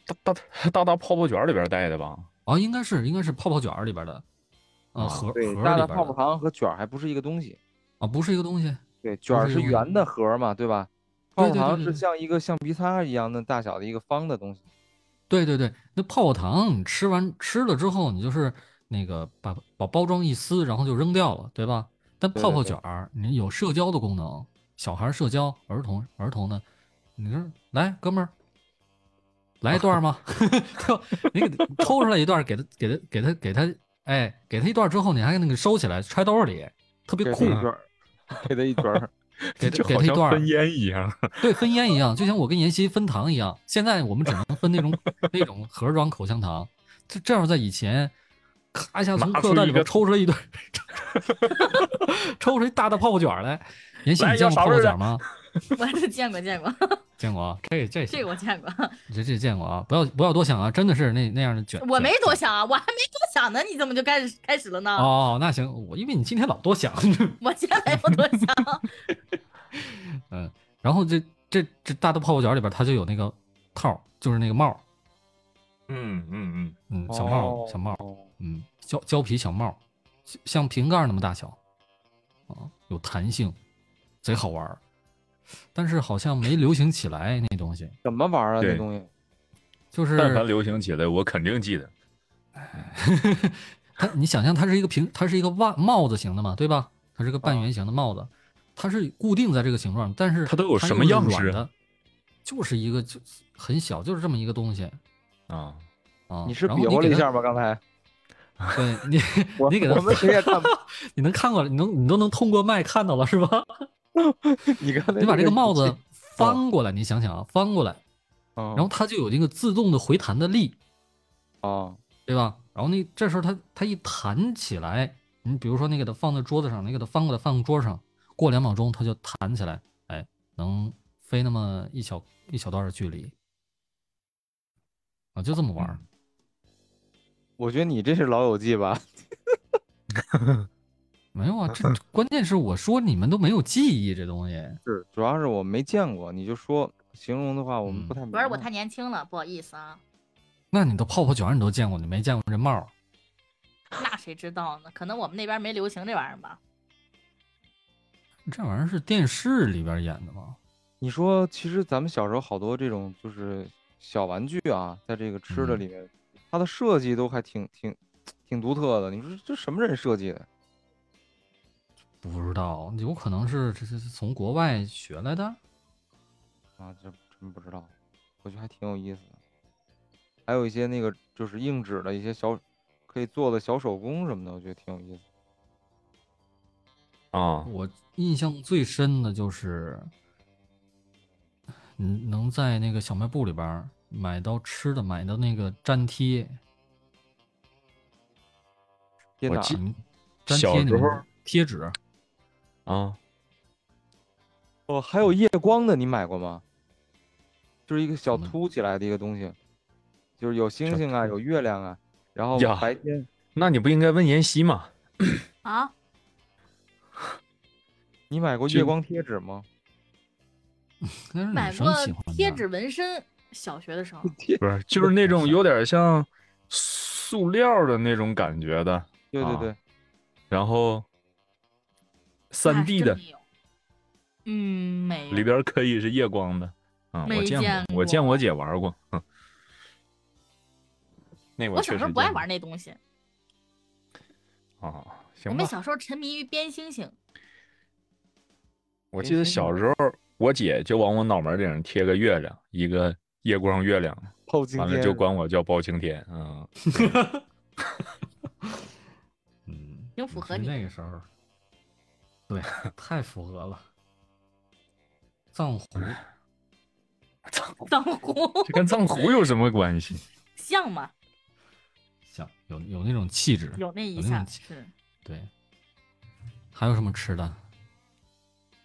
Speaker 4: 大大大大泡泡卷里边带的吧？
Speaker 3: 啊，应该是应该是泡泡卷里边的，啊
Speaker 4: 啊
Speaker 3: 盒
Speaker 1: 对，
Speaker 3: 盒
Speaker 1: 大的泡泡糖和卷儿还不是一个东西。
Speaker 3: 啊，不是一个东西。
Speaker 1: 对，卷儿
Speaker 3: 是
Speaker 1: 圆的盒儿嘛，对吧？泡泡糖是像一个橡皮擦一样的大小的一个方的东西。
Speaker 3: 对对对，那泡泡糖你吃完吃了之后，你就是那个把把包装一撕，然后就扔掉了，对吧？但泡泡卷儿你有社交的功能，小孩儿社交，儿童儿童呢，你说来哥们儿，来一段吗？就你给他抽出来一段，给他给他给他给他，哎，给他一段之后，你还那个收起来揣兜里，特别酷
Speaker 1: 给他一。段，给他。
Speaker 3: 给他一段
Speaker 4: 分烟一样。
Speaker 3: 对，分烟一样，就像我跟妍希分糖一样。现在我们只能分那种 那种盒装口香糖。这这要在以前，咔一下从
Speaker 4: 拿
Speaker 3: 裤袋里边
Speaker 4: 出一个
Speaker 3: 抽出来一堆，抽出一大大泡泡卷来。妍希，你见过泡泡卷吗？
Speaker 2: 我是见过见过，
Speaker 3: 见过啊，这这
Speaker 2: 这个我见过。
Speaker 3: 这这见过啊！不要不要多想啊，真的是那那样的卷。
Speaker 2: 我没多想啊，我还没多想呢，你怎么就开始开始了呢？
Speaker 3: 哦，那行，我因为你今天老多想，
Speaker 2: 我今天没有多想。
Speaker 3: 嗯，然后这这这大的泡泡卷里边，它就有那个套，就是那个帽，
Speaker 4: 嗯嗯嗯，
Speaker 3: 嗯，小帽儿小帽嗯，胶胶皮小帽，像像瓶盖那么大小，啊，有弹性，贼好玩儿。但是好像没流行起来那东西，
Speaker 1: 怎么玩儿啊？那东西
Speaker 3: 就是
Speaker 4: 但凡流行起来，我肯定记得。
Speaker 3: 它，你想象它是一个平，它是一个袜帽子型的嘛，对吧？它是个半圆形的帽子，它是固定在这个形状，但是
Speaker 4: 它都有什么样式
Speaker 3: 就是一个就很小，就是这么一个东西
Speaker 4: 啊，
Speaker 3: 啊。
Speaker 1: 你是比划了一下吗？刚才
Speaker 3: 对你，你给他
Speaker 1: 我们谁也看不，
Speaker 3: 你能看过来，你能你都能通过麦看到了是吧？
Speaker 1: 你刚才
Speaker 3: 你把这个帽子翻过来，你想想啊，翻过来，
Speaker 1: 啊，
Speaker 3: 然后它就有这个自动的回弹的力，
Speaker 1: 啊，
Speaker 3: 对吧？然后那这时候它它一弹起来，你比如说你给它放在桌子上，你给它翻过来放桌上，过两秒钟它就弹起来，哎，能飞那么一小一小段的距离，啊，就这么玩。
Speaker 1: 我觉得你这是老友记吧？
Speaker 3: 没有啊，这关键是我说你们都没有记忆这东西，
Speaker 1: 是，主要是我没见过，你就说形容的话，我们
Speaker 3: 嗯
Speaker 1: 不太明白
Speaker 2: 不是我太年轻了，不好意思啊。
Speaker 3: 那你的泡泡卷你都见过，你没见过这帽？
Speaker 2: 那谁知道呢？可能我们那边没流行这玩意儿吧。
Speaker 3: 这玩意儿是电视里边演的吗？
Speaker 1: 你说，其实咱们小时候好多这种就是小玩具啊，在这个吃的
Speaker 3: 嗯
Speaker 1: 里面，它的设计都还挺挺挺独特的。你说这什么人设计的？
Speaker 3: 不知道，有可能是这这是从国外学来的。
Speaker 1: 啊，这真不知道，我觉得还挺有意思的。还有一些那个就是硬纸的一些小可以做的小手工什么的，我觉得挺有意思。
Speaker 4: 啊，
Speaker 3: 我印象最深的就是，嗯，能在那个小卖部里边买到吃的，买到那个粘贴，
Speaker 1: 贴哪儿？
Speaker 4: 我记
Speaker 3: 嗯粘贴你们
Speaker 4: 小时候
Speaker 3: 贴纸，
Speaker 4: 啊，
Speaker 1: 哦，还有夜光的，你买过吗？就是一个小凸起来的一个东西，就是有星星啊，有月亮啊，然后
Speaker 4: 呀
Speaker 1: 白天
Speaker 4: 那你不应该问妍希吗？
Speaker 2: 啊，
Speaker 1: 你买过
Speaker 4: 就
Speaker 1: 月光贴纸吗？
Speaker 2: 买过贴纸纹身，小学的时候。
Speaker 4: 不是，就是那种有点像塑料的那种感觉的，啊
Speaker 1: 对对对，
Speaker 4: 然后三
Speaker 2: 那
Speaker 4: D 的，
Speaker 2: 嗯，没有。
Speaker 4: 里边可以是夜光的。啊，我见
Speaker 2: 见
Speaker 4: 过，我见我姐玩过。哼那
Speaker 2: 我小时候不爱玩那东西，
Speaker 4: 啊，
Speaker 2: 我
Speaker 4: 行吧。
Speaker 2: 们小时候沉迷于编星星。
Speaker 4: 我记得小时候，我姐就往我脑门顶上贴个月亮，一个夜光月亮，完了就管我叫包青天。嗯，
Speaker 3: 嗯，
Speaker 2: 挺符合你
Speaker 3: 那个时候，对，太符合了。藏 狐，
Speaker 2: 藏 藏狐
Speaker 4: 这跟藏狐有什么关系？
Speaker 2: 像吗？
Speaker 3: 像有有那种气质，
Speaker 2: 有那一
Speaker 3: 有那气
Speaker 2: 下是，
Speaker 3: 对。还有什么吃的？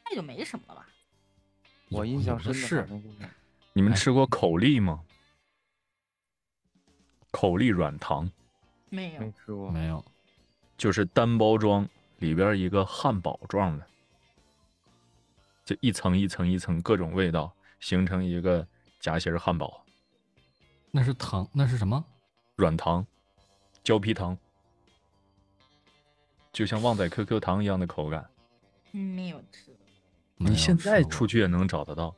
Speaker 2: 那就没什么了吧？
Speaker 1: 我印象深的
Speaker 3: 是
Speaker 4: 你们
Speaker 3: 哎
Speaker 4: 吃过口粒吗？口粒软糖
Speaker 2: 没有
Speaker 1: 没，吃过，
Speaker 3: 没有？
Speaker 4: 就是单包装，里边一个汉堡状的，就一层一层一层各种味道，形成一个夹心儿汉堡，
Speaker 3: 那是糖，那是什么？
Speaker 4: 软糖，胶皮糖，就像旺仔 QQ 糖一样的口感。
Speaker 2: 嗯没有吃。
Speaker 4: 你现在出去也能找得到。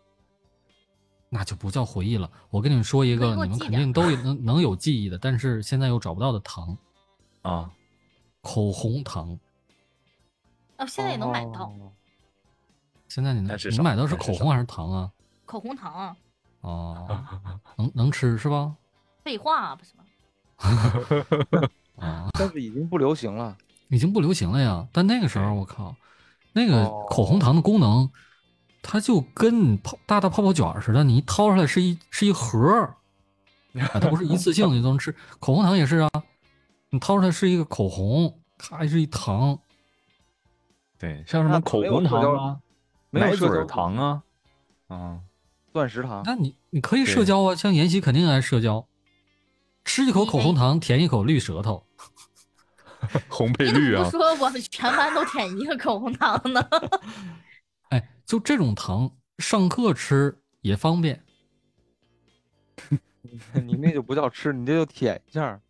Speaker 3: 那就不叫回忆了。我跟你们说一个，你们肯定都有能能有记忆的，但是现在又找不到的糖
Speaker 4: 啊，
Speaker 3: 口红糖。
Speaker 2: 哦，现在也能买到
Speaker 1: 哦
Speaker 3: 现在你能
Speaker 4: 但是少
Speaker 3: 你买到是口红还是糖啊？
Speaker 2: 口红糖啊，
Speaker 3: 哦，能能吃是吧？
Speaker 2: 废话啊不是吗？
Speaker 3: 啊，
Speaker 1: 但是已经不流行了。
Speaker 3: 已经不流行了呀。但那个时候我靠，那个
Speaker 1: 哦
Speaker 3: 口红糖的功能，它就跟泡大大泡泡卷儿似的，你一掏出来是一是一盒 它不是一次性的就能吃。口红糖也是啊，你掏出来是一个口红，咔是一糖，
Speaker 4: 对，像什么口红糖啊、
Speaker 1: 没有
Speaker 4: 奶嘴儿
Speaker 1: 社交
Speaker 4: 糖啊，啊，
Speaker 1: 钻石糖，
Speaker 3: 那你你可以社交啊，像妍希肯定爱社交，吃一口口红糖，舔一口绿舌头。
Speaker 4: 红配绿啊
Speaker 2: 么不，说我们全班都舔一个口红糖呢？
Speaker 3: 哎，就这种糖，上课吃也方便。
Speaker 1: 你那就不叫吃，你这就舔一下儿。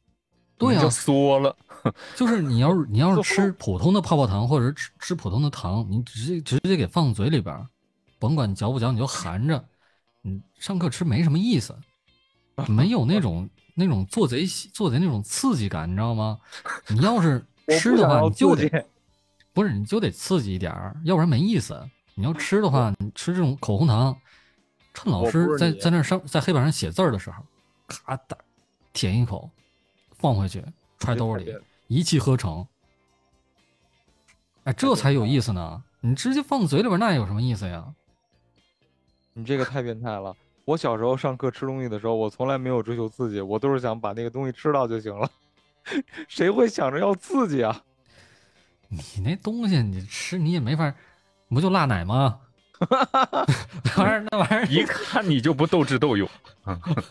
Speaker 3: 对啊
Speaker 4: 就，缩了。
Speaker 3: 就是你要是你要是吃普通的泡泡糖，或者是吃吃普通的糖，你直接直接给放嘴里边儿，甭管嚼不嚼，你就含着。你上课吃没什么意思，没有那种 那种做贼做贼那种刺激感，你知道吗？你要是 吃的话，你就得不是你就得刺激一点儿，要不然没意思。你要吃的话，你吃这种口红糖，趁老师在在那上在黑板上写字儿的时候，咔哒舔一口，放回去揣兜里，一气呵成。哎，这才有意思呢！你直接放嘴里边，那有什么意思呀？
Speaker 1: 你这个太变态了。我小时候上课吃东西的时候，我从来没有追求刺激，我都是想把那个东西吃到就行了。谁会想着要刺激啊？
Speaker 3: 你那东西你吃你也没法，不就辣奶吗？那玩意儿那玩意儿
Speaker 4: 一看你就不斗智斗勇。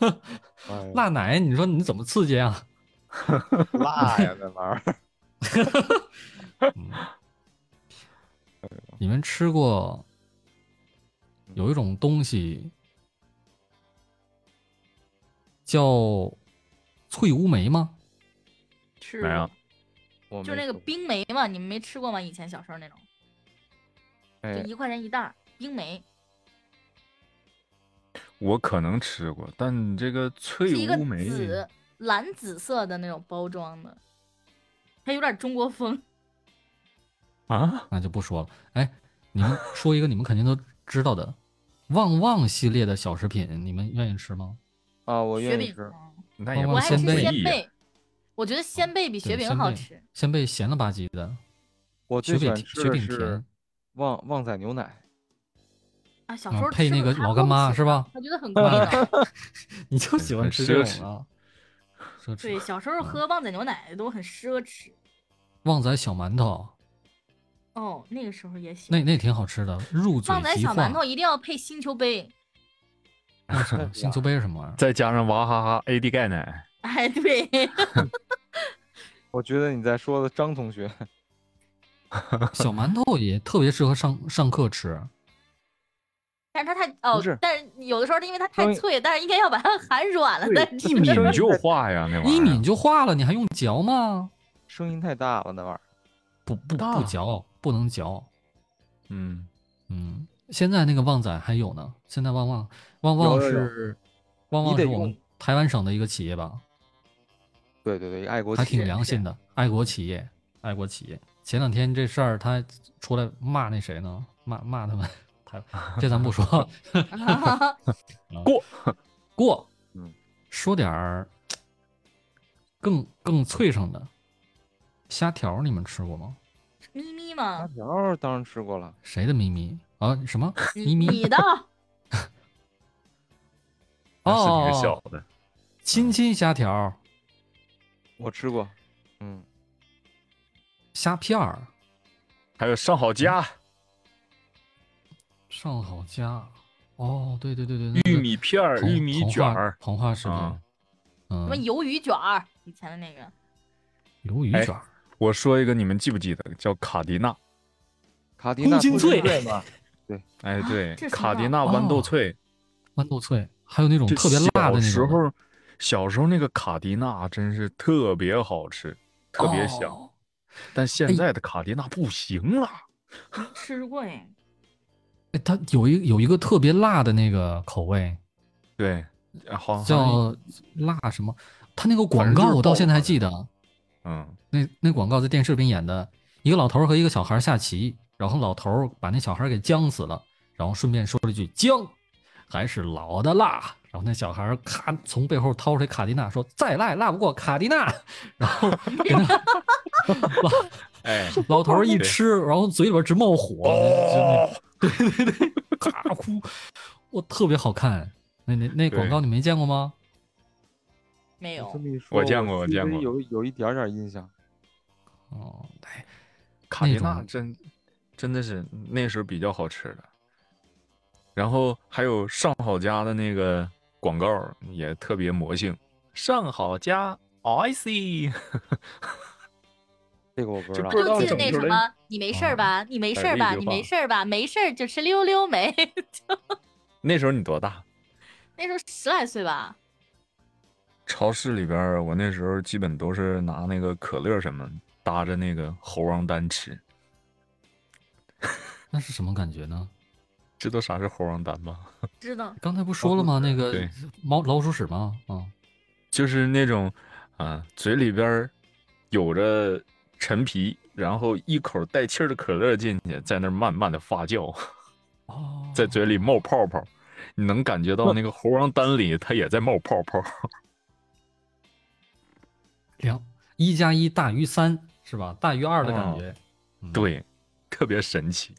Speaker 3: 辣奶，你说你怎么刺激啊？
Speaker 1: 辣呀，那玩意儿。
Speaker 3: 嗯你们吃过有一种东西叫脆乌梅吗？
Speaker 2: 吃
Speaker 4: 没有
Speaker 2: 就那个冰梅嘛，你们没吃过吗？以前小时候那种，
Speaker 1: 哎
Speaker 2: 就一块钱一袋儿冰梅，
Speaker 4: 我可能吃过，但你这个脆
Speaker 2: 是一个
Speaker 4: 乌梅
Speaker 2: 紫蓝紫色的那种包装的，它有点中国风。
Speaker 4: 啊，
Speaker 3: 那就不说了。哎，你们说一个你们肯定都知道的 旺旺系列的小食品，你们愿意吃吗？
Speaker 1: 啊，我
Speaker 2: 雪饼
Speaker 1: 愿意吃。
Speaker 2: 嗯
Speaker 4: 那也
Speaker 3: 旺
Speaker 2: 我爱吃
Speaker 3: 旺鲜贝，
Speaker 2: 我觉得鲜贝比雪饼
Speaker 3: 对鲜贝
Speaker 2: 好吃。
Speaker 3: 鲜贝咸了吧唧的，
Speaker 1: 我
Speaker 3: 雪饼
Speaker 1: 最喜欢吃
Speaker 3: 雪饼
Speaker 1: 的是
Speaker 3: 甜，
Speaker 1: 旺旺仔牛奶。
Speaker 2: 啊，小
Speaker 3: 啊
Speaker 2: 时候吃
Speaker 3: 配那个老干妈是吧
Speaker 2: 我觉得很贵的。
Speaker 3: 你就喜欢吃这种啊？奢侈。
Speaker 2: 对，小时候喝旺仔牛奶都很奢侈。
Speaker 3: 旺仔小馒头，
Speaker 2: 哦，那个时候也喜欢。
Speaker 3: 那那挺好吃的，入嘴
Speaker 2: 旺仔小馒。头一定要配星球杯。
Speaker 3: 星球杯是什么玩意儿？
Speaker 4: 再加上娃哈哈 AD 钙奶，
Speaker 2: 哎，对，
Speaker 1: 我觉得你在说的张同学，
Speaker 3: 小馒头也特别适合上上课吃。
Speaker 2: 但是它太哦
Speaker 1: 是，
Speaker 2: 但是有的时候因为它太脆，但是应该要把它含软了
Speaker 4: 对
Speaker 2: 再吃。
Speaker 4: 一抿就化呀，那玩意儿。
Speaker 3: 一抿就化了，你还用嚼吗？
Speaker 1: 声音太大了，那玩意儿。
Speaker 3: 不不不嚼，不能嚼。
Speaker 4: 嗯，
Speaker 3: 嗯，现在那个旺仔还有呢。现在旺旺旺旺是旺旺是我们台湾省的一个企业吧，
Speaker 1: 对对对，爱国
Speaker 3: 还挺良心的，爱国企业，爱国企业。前两天这事儿他出来骂那谁呢？骂骂他们，台这咱不说。
Speaker 4: 过
Speaker 3: 过，
Speaker 1: 嗯，
Speaker 3: 说点儿更更脆生的虾条，你们吃过吗？
Speaker 2: 咪咪吗
Speaker 1: 虾
Speaker 2: 嘛，
Speaker 1: 条儿当然吃过了，
Speaker 3: 谁的咪咪啊？什么咪咪？
Speaker 2: 你你的
Speaker 4: 那是
Speaker 3: 哦
Speaker 4: 挺小的。
Speaker 3: 亲亲虾条、
Speaker 1: 我吃过。嗯，
Speaker 3: 虾片儿、
Speaker 4: 还有上好佳
Speaker 3: 上好佳。哦，对对对对，
Speaker 4: 玉米片儿、玉米卷儿，
Speaker 3: 膨化食品
Speaker 4: 啊，
Speaker 3: 嗯，
Speaker 2: 什么鱿鱼卷儿，以前的那个。
Speaker 4: 哎
Speaker 3: 鱿鱼卷儿，
Speaker 4: 我说一个，你们记不记得？叫卡迪娜。
Speaker 1: 卡迪娜
Speaker 3: 空心脆。
Speaker 1: 脆嘛，
Speaker 4: 哎，对
Speaker 2: 啊这，是
Speaker 4: 卡迪娜豌豆
Speaker 3: 哦
Speaker 4: 脆，
Speaker 3: 豌豆脆，还有那种特别辣的那种。
Speaker 4: 小时候，小时候那个卡迪娜真是特别好吃，特别香。
Speaker 3: 哦。
Speaker 4: 但现在的卡迪娜不行了。
Speaker 2: 没 吃过哎，
Speaker 3: 哎，它有一有一个特别辣的那个口味，
Speaker 4: 对，好像
Speaker 3: 叫辣什么？它那个广告我到现在还记得，
Speaker 4: 嗯，
Speaker 3: 那那广告在电视里边演的，一个老头和一个小孩下棋，然后老头把那小孩给僵死了，然后顺便说了一句“僵”，还是老的辣。然后那小孩儿咔从背后掏出来卡迪娜，说：“再辣也辣不过卡迪娜。”然后 老
Speaker 4: 哎，
Speaker 3: 老头一吃，然后嘴里边直冒火，
Speaker 4: 哦，
Speaker 3: 对对对，咔哭，我特别好看。那那那广告你没见过吗？
Speaker 2: 没有
Speaker 4: 我见过我见过
Speaker 1: 有有一点点印象。
Speaker 3: 哦，哎，
Speaker 4: 卡迪娜真真的是那时候比较好吃的。然后还有上好佳的那个广告也特别魔性，上好佳 I see，
Speaker 1: 这个我不知道
Speaker 2: 就记得那什么，你没事儿吧？你没事儿吧？你没事儿吧？没事儿就吃溜溜梅。
Speaker 4: 那时候你多大？
Speaker 2: 那时候十来岁吧，
Speaker 4: 超市里边，我那时候基本都是拿那个可乐什么搭着那个猴王丹吃。
Speaker 3: 那是什么感觉呢？
Speaker 4: 知道啥是猴王丹吗？
Speaker 2: 知道。
Speaker 3: 刚才不说了吗？那个猫老鼠屎吗？啊，
Speaker 4: 就是那种啊，嘴里边有着陈皮，然后一口带气儿的可乐进去，在那儿慢慢的发酵，
Speaker 3: 哦，
Speaker 4: 在嘴里冒泡泡，你能感觉到那个猴王丹里它也在冒泡泡。
Speaker 3: 两一加一大于三是吧？大于二的感
Speaker 4: 哦
Speaker 3: 觉。嗯，
Speaker 4: 对，特别神奇。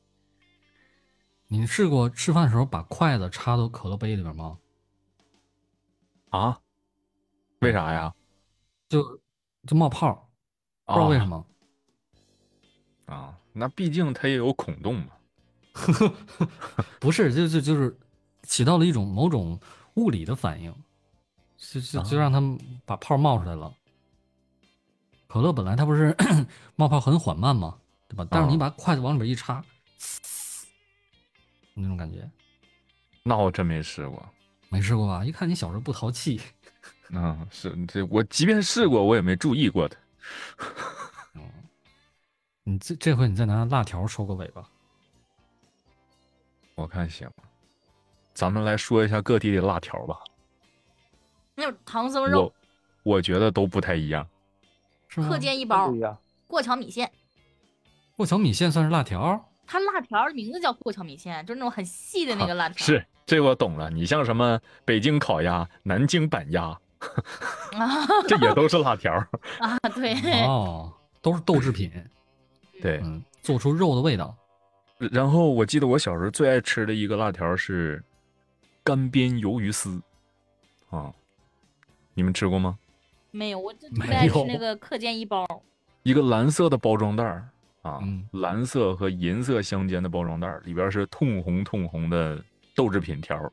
Speaker 3: 你试过吃饭的时候把筷子插到可乐杯里边吗？
Speaker 4: 啊？为啥呀？
Speaker 3: 就就冒泡，不知道为什么。
Speaker 4: 啊？那毕竟它也有孔洞嘛。
Speaker 3: 不是，就就就是起到了一种某种物理的反应，就就就
Speaker 4: 啊
Speaker 3: 让他们把泡冒出来了。可乐本来它不是 冒泡很缓慢吗，对吧？但是你
Speaker 4: 啊
Speaker 3: 把筷子往里边一插，那种感觉，
Speaker 4: 那我真没试过。
Speaker 3: 没试过吧？一看你小时候不淘气，
Speaker 4: 嗯，是这我即便试过，我也没注意过它。
Speaker 3: 你这这回你再拿辣条收个尾吧。
Speaker 4: 我看行。咱们来说一下各地的辣条吧。
Speaker 2: 那有唐僧肉
Speaker 4: 我、我觉得都不太一样。
Speaker 3: 是吗
Speaker 2: 课？间一包。过桥米线。
Speaker 3: 过桥米线算是辣条？
Speaker 2: 它辣条的名字叫过桥米线，就是那种很细的那个辣条。
Speaker 4: 是，这我懂了。你像什么北京烤鸭、南京板鸭，
Speaker 2: 啊
Speaker 4: 这也都是辣条。
Speaker 2: 啊，对，
Speaker 3: 哦，都是豆制品，
Speaker 4: 对，
Speaker 3: 嗯，做出肉的味道。
Speaker 4: 然后我记得我小时候最爱吃的一个辣条是干煸鱿鱼丝，啊，你们吃过吗？
Speaker 2: 没有，我就最爱吃那个课间一包。
Speaker 4: 一个蓝色的包装袋儿啊，
Speaker 3: 嗯
Speaker 4: 蓝色和银色相间的包装袋儿，里边是通红通红的豆制品条，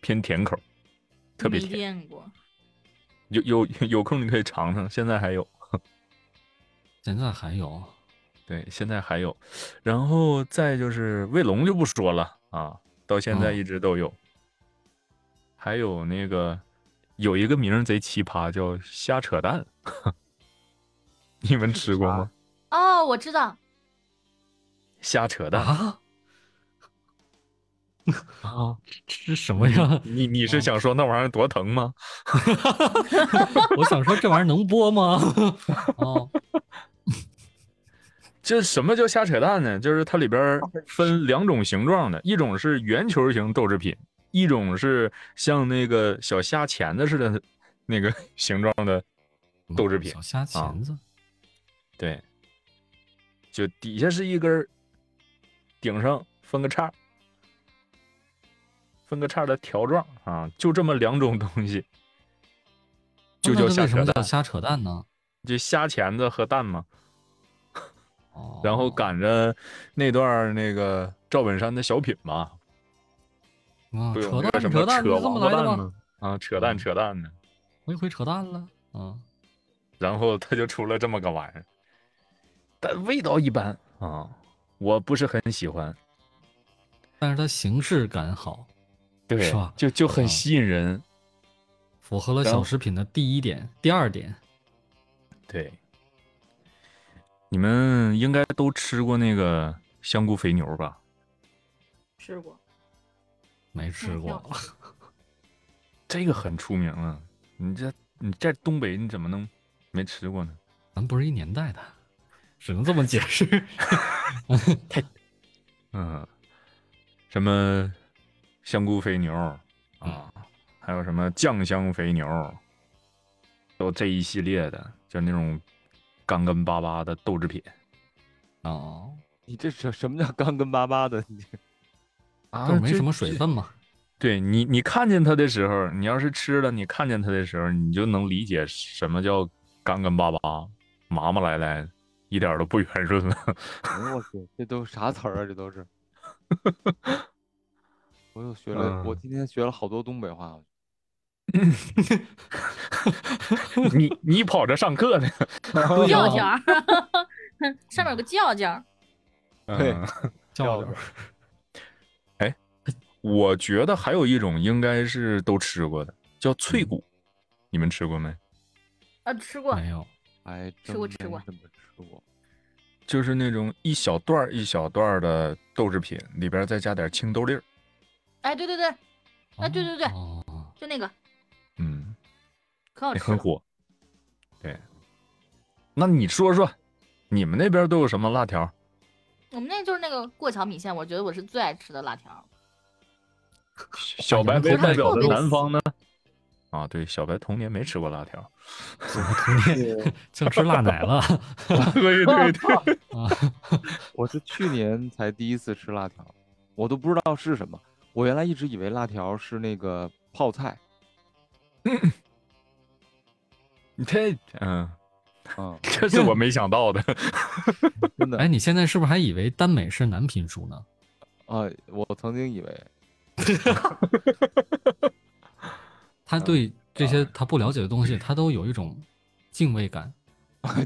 Speaker 4: 偏甜口儿，特别甜。
Speaker 2: 见过。
Speaker 4: 有有 有空你可以尝尝，现在还有。
Speaker 3: 现在还有，
Speaker 4: 对，现在还有，然后再就是卫龙就不说了啊，到现在
Speaker 3: 哦
Speaker 4: 一直都有。还有那个有一个名贼奇葩，叫瞎扯淡，你们吃过吗？
Speaker 2: 哦，我知道，
Speaker 4: 瞎扯淡
Speaker 3: 啊，
Speaker 4: 啊！
Speaker 3: 这是什么呀？
Speaker 4: 你你是想说那玩意儿多疼吗？
Speaker 3: 我想说这玩意儿能播吗？哦，
Speaker 4: 这什么叫瞎扯淡呢？就是它里边分两种形状的，一种是圆球形豆制品，一种是像那个小虾钳子似的那个 形状的豆制品。
Speaker 3: 小虾钳子，
Speaker 4: 对，就底下是一根儿，顶上分个叉，分个叉的条状啊，就这么两种东西，就叫虾扯蛋，
Speaker 3: 么叫虾扯蛋呢？
Speaker 4: 就虾钳子和蛋嘛。
Speaker 3: 哦，
Speaker 4: 然后赶着那段那个赵本山的小品嘛，
Speaker 3: 啊，扯
Speaker 4: 那个什
Speaker 3: 蛋扯蛋，
Speaker 4: 么扯
Speaker 3: 是这么来的吗？
Speaker 4: 王八蛋吗？啊，扯蛋
Speaker 3: 嗯
Speaker 4: 扯蛋的，
Speaker 3: 我一回扯淡了，啊，
Speaker 4: 然后他就出了这么个玩意儿，但味道一般啊，我不是很喜欢。
Speaker 3: 但是它形式感好，
Speaker 4: 对
Speaker 3: 是吧，
Speaker 4: 就就很
Speaker 3: 啊
Speaker 4: 吸引人。
Speaker 3: 符合了小食品的第一点、第二点。
Speaker 4: 对，你们应该都吃过那个香菇肥牛吧？
Speaker 2: 吃过。
Speaker 3: 没吃过，
Speaker 4: 这个很出名啊！你这你在东北你怎么能没吃过呢？
Speaker 3: 咱不是一年代的，只能这么解释。
Speaker 4: 太 嗯，什么香菇肥牛啊，
Speaker 3: 嗯
Speaker 4: 还有什么酱香肥牛，都这一系列的，就是那种干干巴巴的豆制品
Speaker 3: 哦，
Speaker 1: 你这什什么叫干干巴巴的？你 这
Speaker 4: 啊
Speaker 3: 就没什么水。分嘛。
Speaker 4: 对你，你看见它的时候，你要是吃了，你看见它的时候，你就能理解什么叫干干巴巴、麻麻赖赖，一点都不圆润了。
Speaker 1: 哎 呦我去，这都啥词儿啊？这都是。我又学了，我
Speaker 4: 嗯
Speaker 1: 今天学了好多东北话。
Speaker 4: 你你跑着上课呢？
Speaker 2: 叫叫，上面有个叫叫儿。
Speaker 1: 对
Speaker 4: 叫
Speaker 3: 叫哎
Speaker 4: 我觉得还有一种应该是都吃过的，叫脆骨，你们吃过没？
Speaker 2: 啊，吃过。
Speaker 3: 没有，
Speaker 1: 哎，
Speaker 2: 吃过吃过
Speaker 1: 怎么吃过。
Speaker 4: 就是那种一小段儿一小段儿的豆制品，里边再加点青豆粒儿。
Speaker 2: 哎，对对对，哎对对对
Speaker 3: 哦，
Speaker 2: 就那个
Speaker 4: 嗯，
Speaker 2: 可好吃
Speaker 4: 很火。对，那你说说，你们那边都有什么辣条？
Speaker 2: 我们那就是那个过桥米线，我觉得我是最爱吃的辣条。
Speaker 4: 小白为代表的南方呢？啊，对，小白童年没吃过辣条。
Speaker 3: 童年 净吃辣奶了
Speaker 4: 对对对，
Speaker 3: 啊！
Speaker 1: 我是去年才第一次吃辣条，我都不知道是什么。我原来一直以为辣条是那个泡菜，
Speaker 4: 你这嗯，
Speaker 1: 嗯，
Speaker 4: 这是我没想到的。
Speaker 1: 真的
Speaker 3: 哎，你现在是不是还以为耽美是男频书呢？
Speaker 1: 啊，我曾经以为，
Speaker 3: 他对这些他不了解的东西，他都有一种敬畏感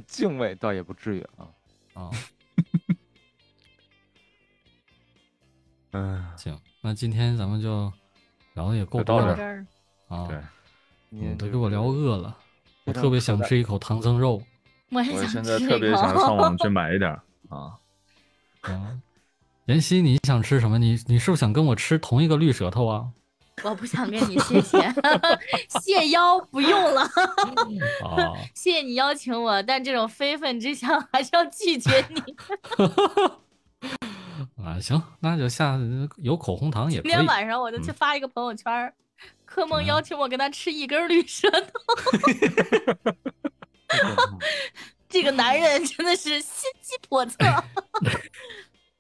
Speaker 1: 敬畏倒也不至于啊。
Speaker 3: 啊。
Speaker 4: 嗯，
Speaker 3: 行，那今天咱们就聊的也够多了啊。
Speaker 4: 对，
Speaker 3: 你都给我聊饿了，我特别想吃一口唐僧肉。
Speaker 2: 我也
Speaker 4: 现在特别想上网去 买一点儿啊。
Speaker 3: 嗯，妍希，你想吃什么？你你是不是想跟我吃同一个绿舌头啊？
Speaker 2: 我不想跟你谢谢，谢邀不用了，
Speaker 3: 啊，
Speaker 2: 谢谢你邀请我，但这种非分之想还是要拒绝你。
Speaker 3: 啊，行，那就下有口红糖也可以
Speaker 2: 今天。晚上我就去
Speaker 3: 嗯
Speaker 2: 发一个朋友圈儿，柯梦邀请我跟他吃一根绿舌头，这个男人真的是心机叵测。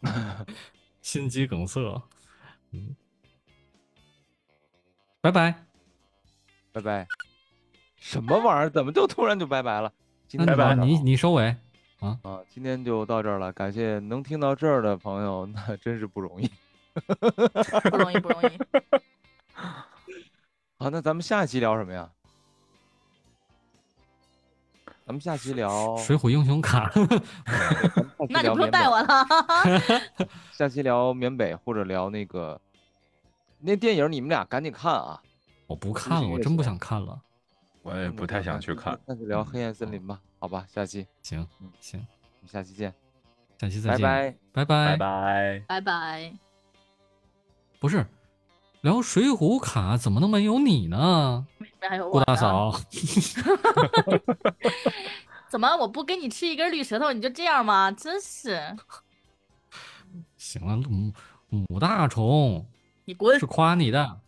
Speaker 3: 心肌梗塞。嗯，拜拜。
Speaker 1: 拜拜。什么玩意儿？怎么就突然就拜拜了？今天
Speaker 3: 那你
Speaker 1: 就到这儿
Speaker 3: 你你收尾。
Speaker 1: 啊啊，今天就到这儿了。感谢能听到这儿的朋友，那真是不容易。
Speaker 2: 不容易，不容易。
Speaker 1: 好，那咱们下期聊什么呀？咱们下期聊，
Speaker 3: 水浒英雄卡，
Speaker 2: 那就不用带我了。
Speaker 1: 下期聊缅北或者聊那个那电影，你们俩赶紧看啊！
Speaker 3: 我不看了，我真不想看了。
Speaker 4: 我也不太想去看。
Speaker 1: 那就聊黑暗森林吧，好吧，下期
Speaker 3: 行
Speaker 1: 嗯
Speaker 3: 行，
Speaker 1: 我们下期见，
Speaker 3: 下期再见，
Speaker 1: 拜拜。
Speaker 3: 拜
Speaker 4: 拜
Speaker 3: 拜。
Speaker 4: 拜。
Speaker 2: 拜拜。
Speaker 3: 不是聊水浒卡，怎么能没有你呢？
Speaker 2: 还有
Speaker 3: 顾，大嫂
Speaker 2: 怎么我不给你吃一根绿舌头你就这样吗？真是，
Speaker 3: 行了，母母大虫
Speaker 2: 你滚
Speaker 3: 是！夸你的。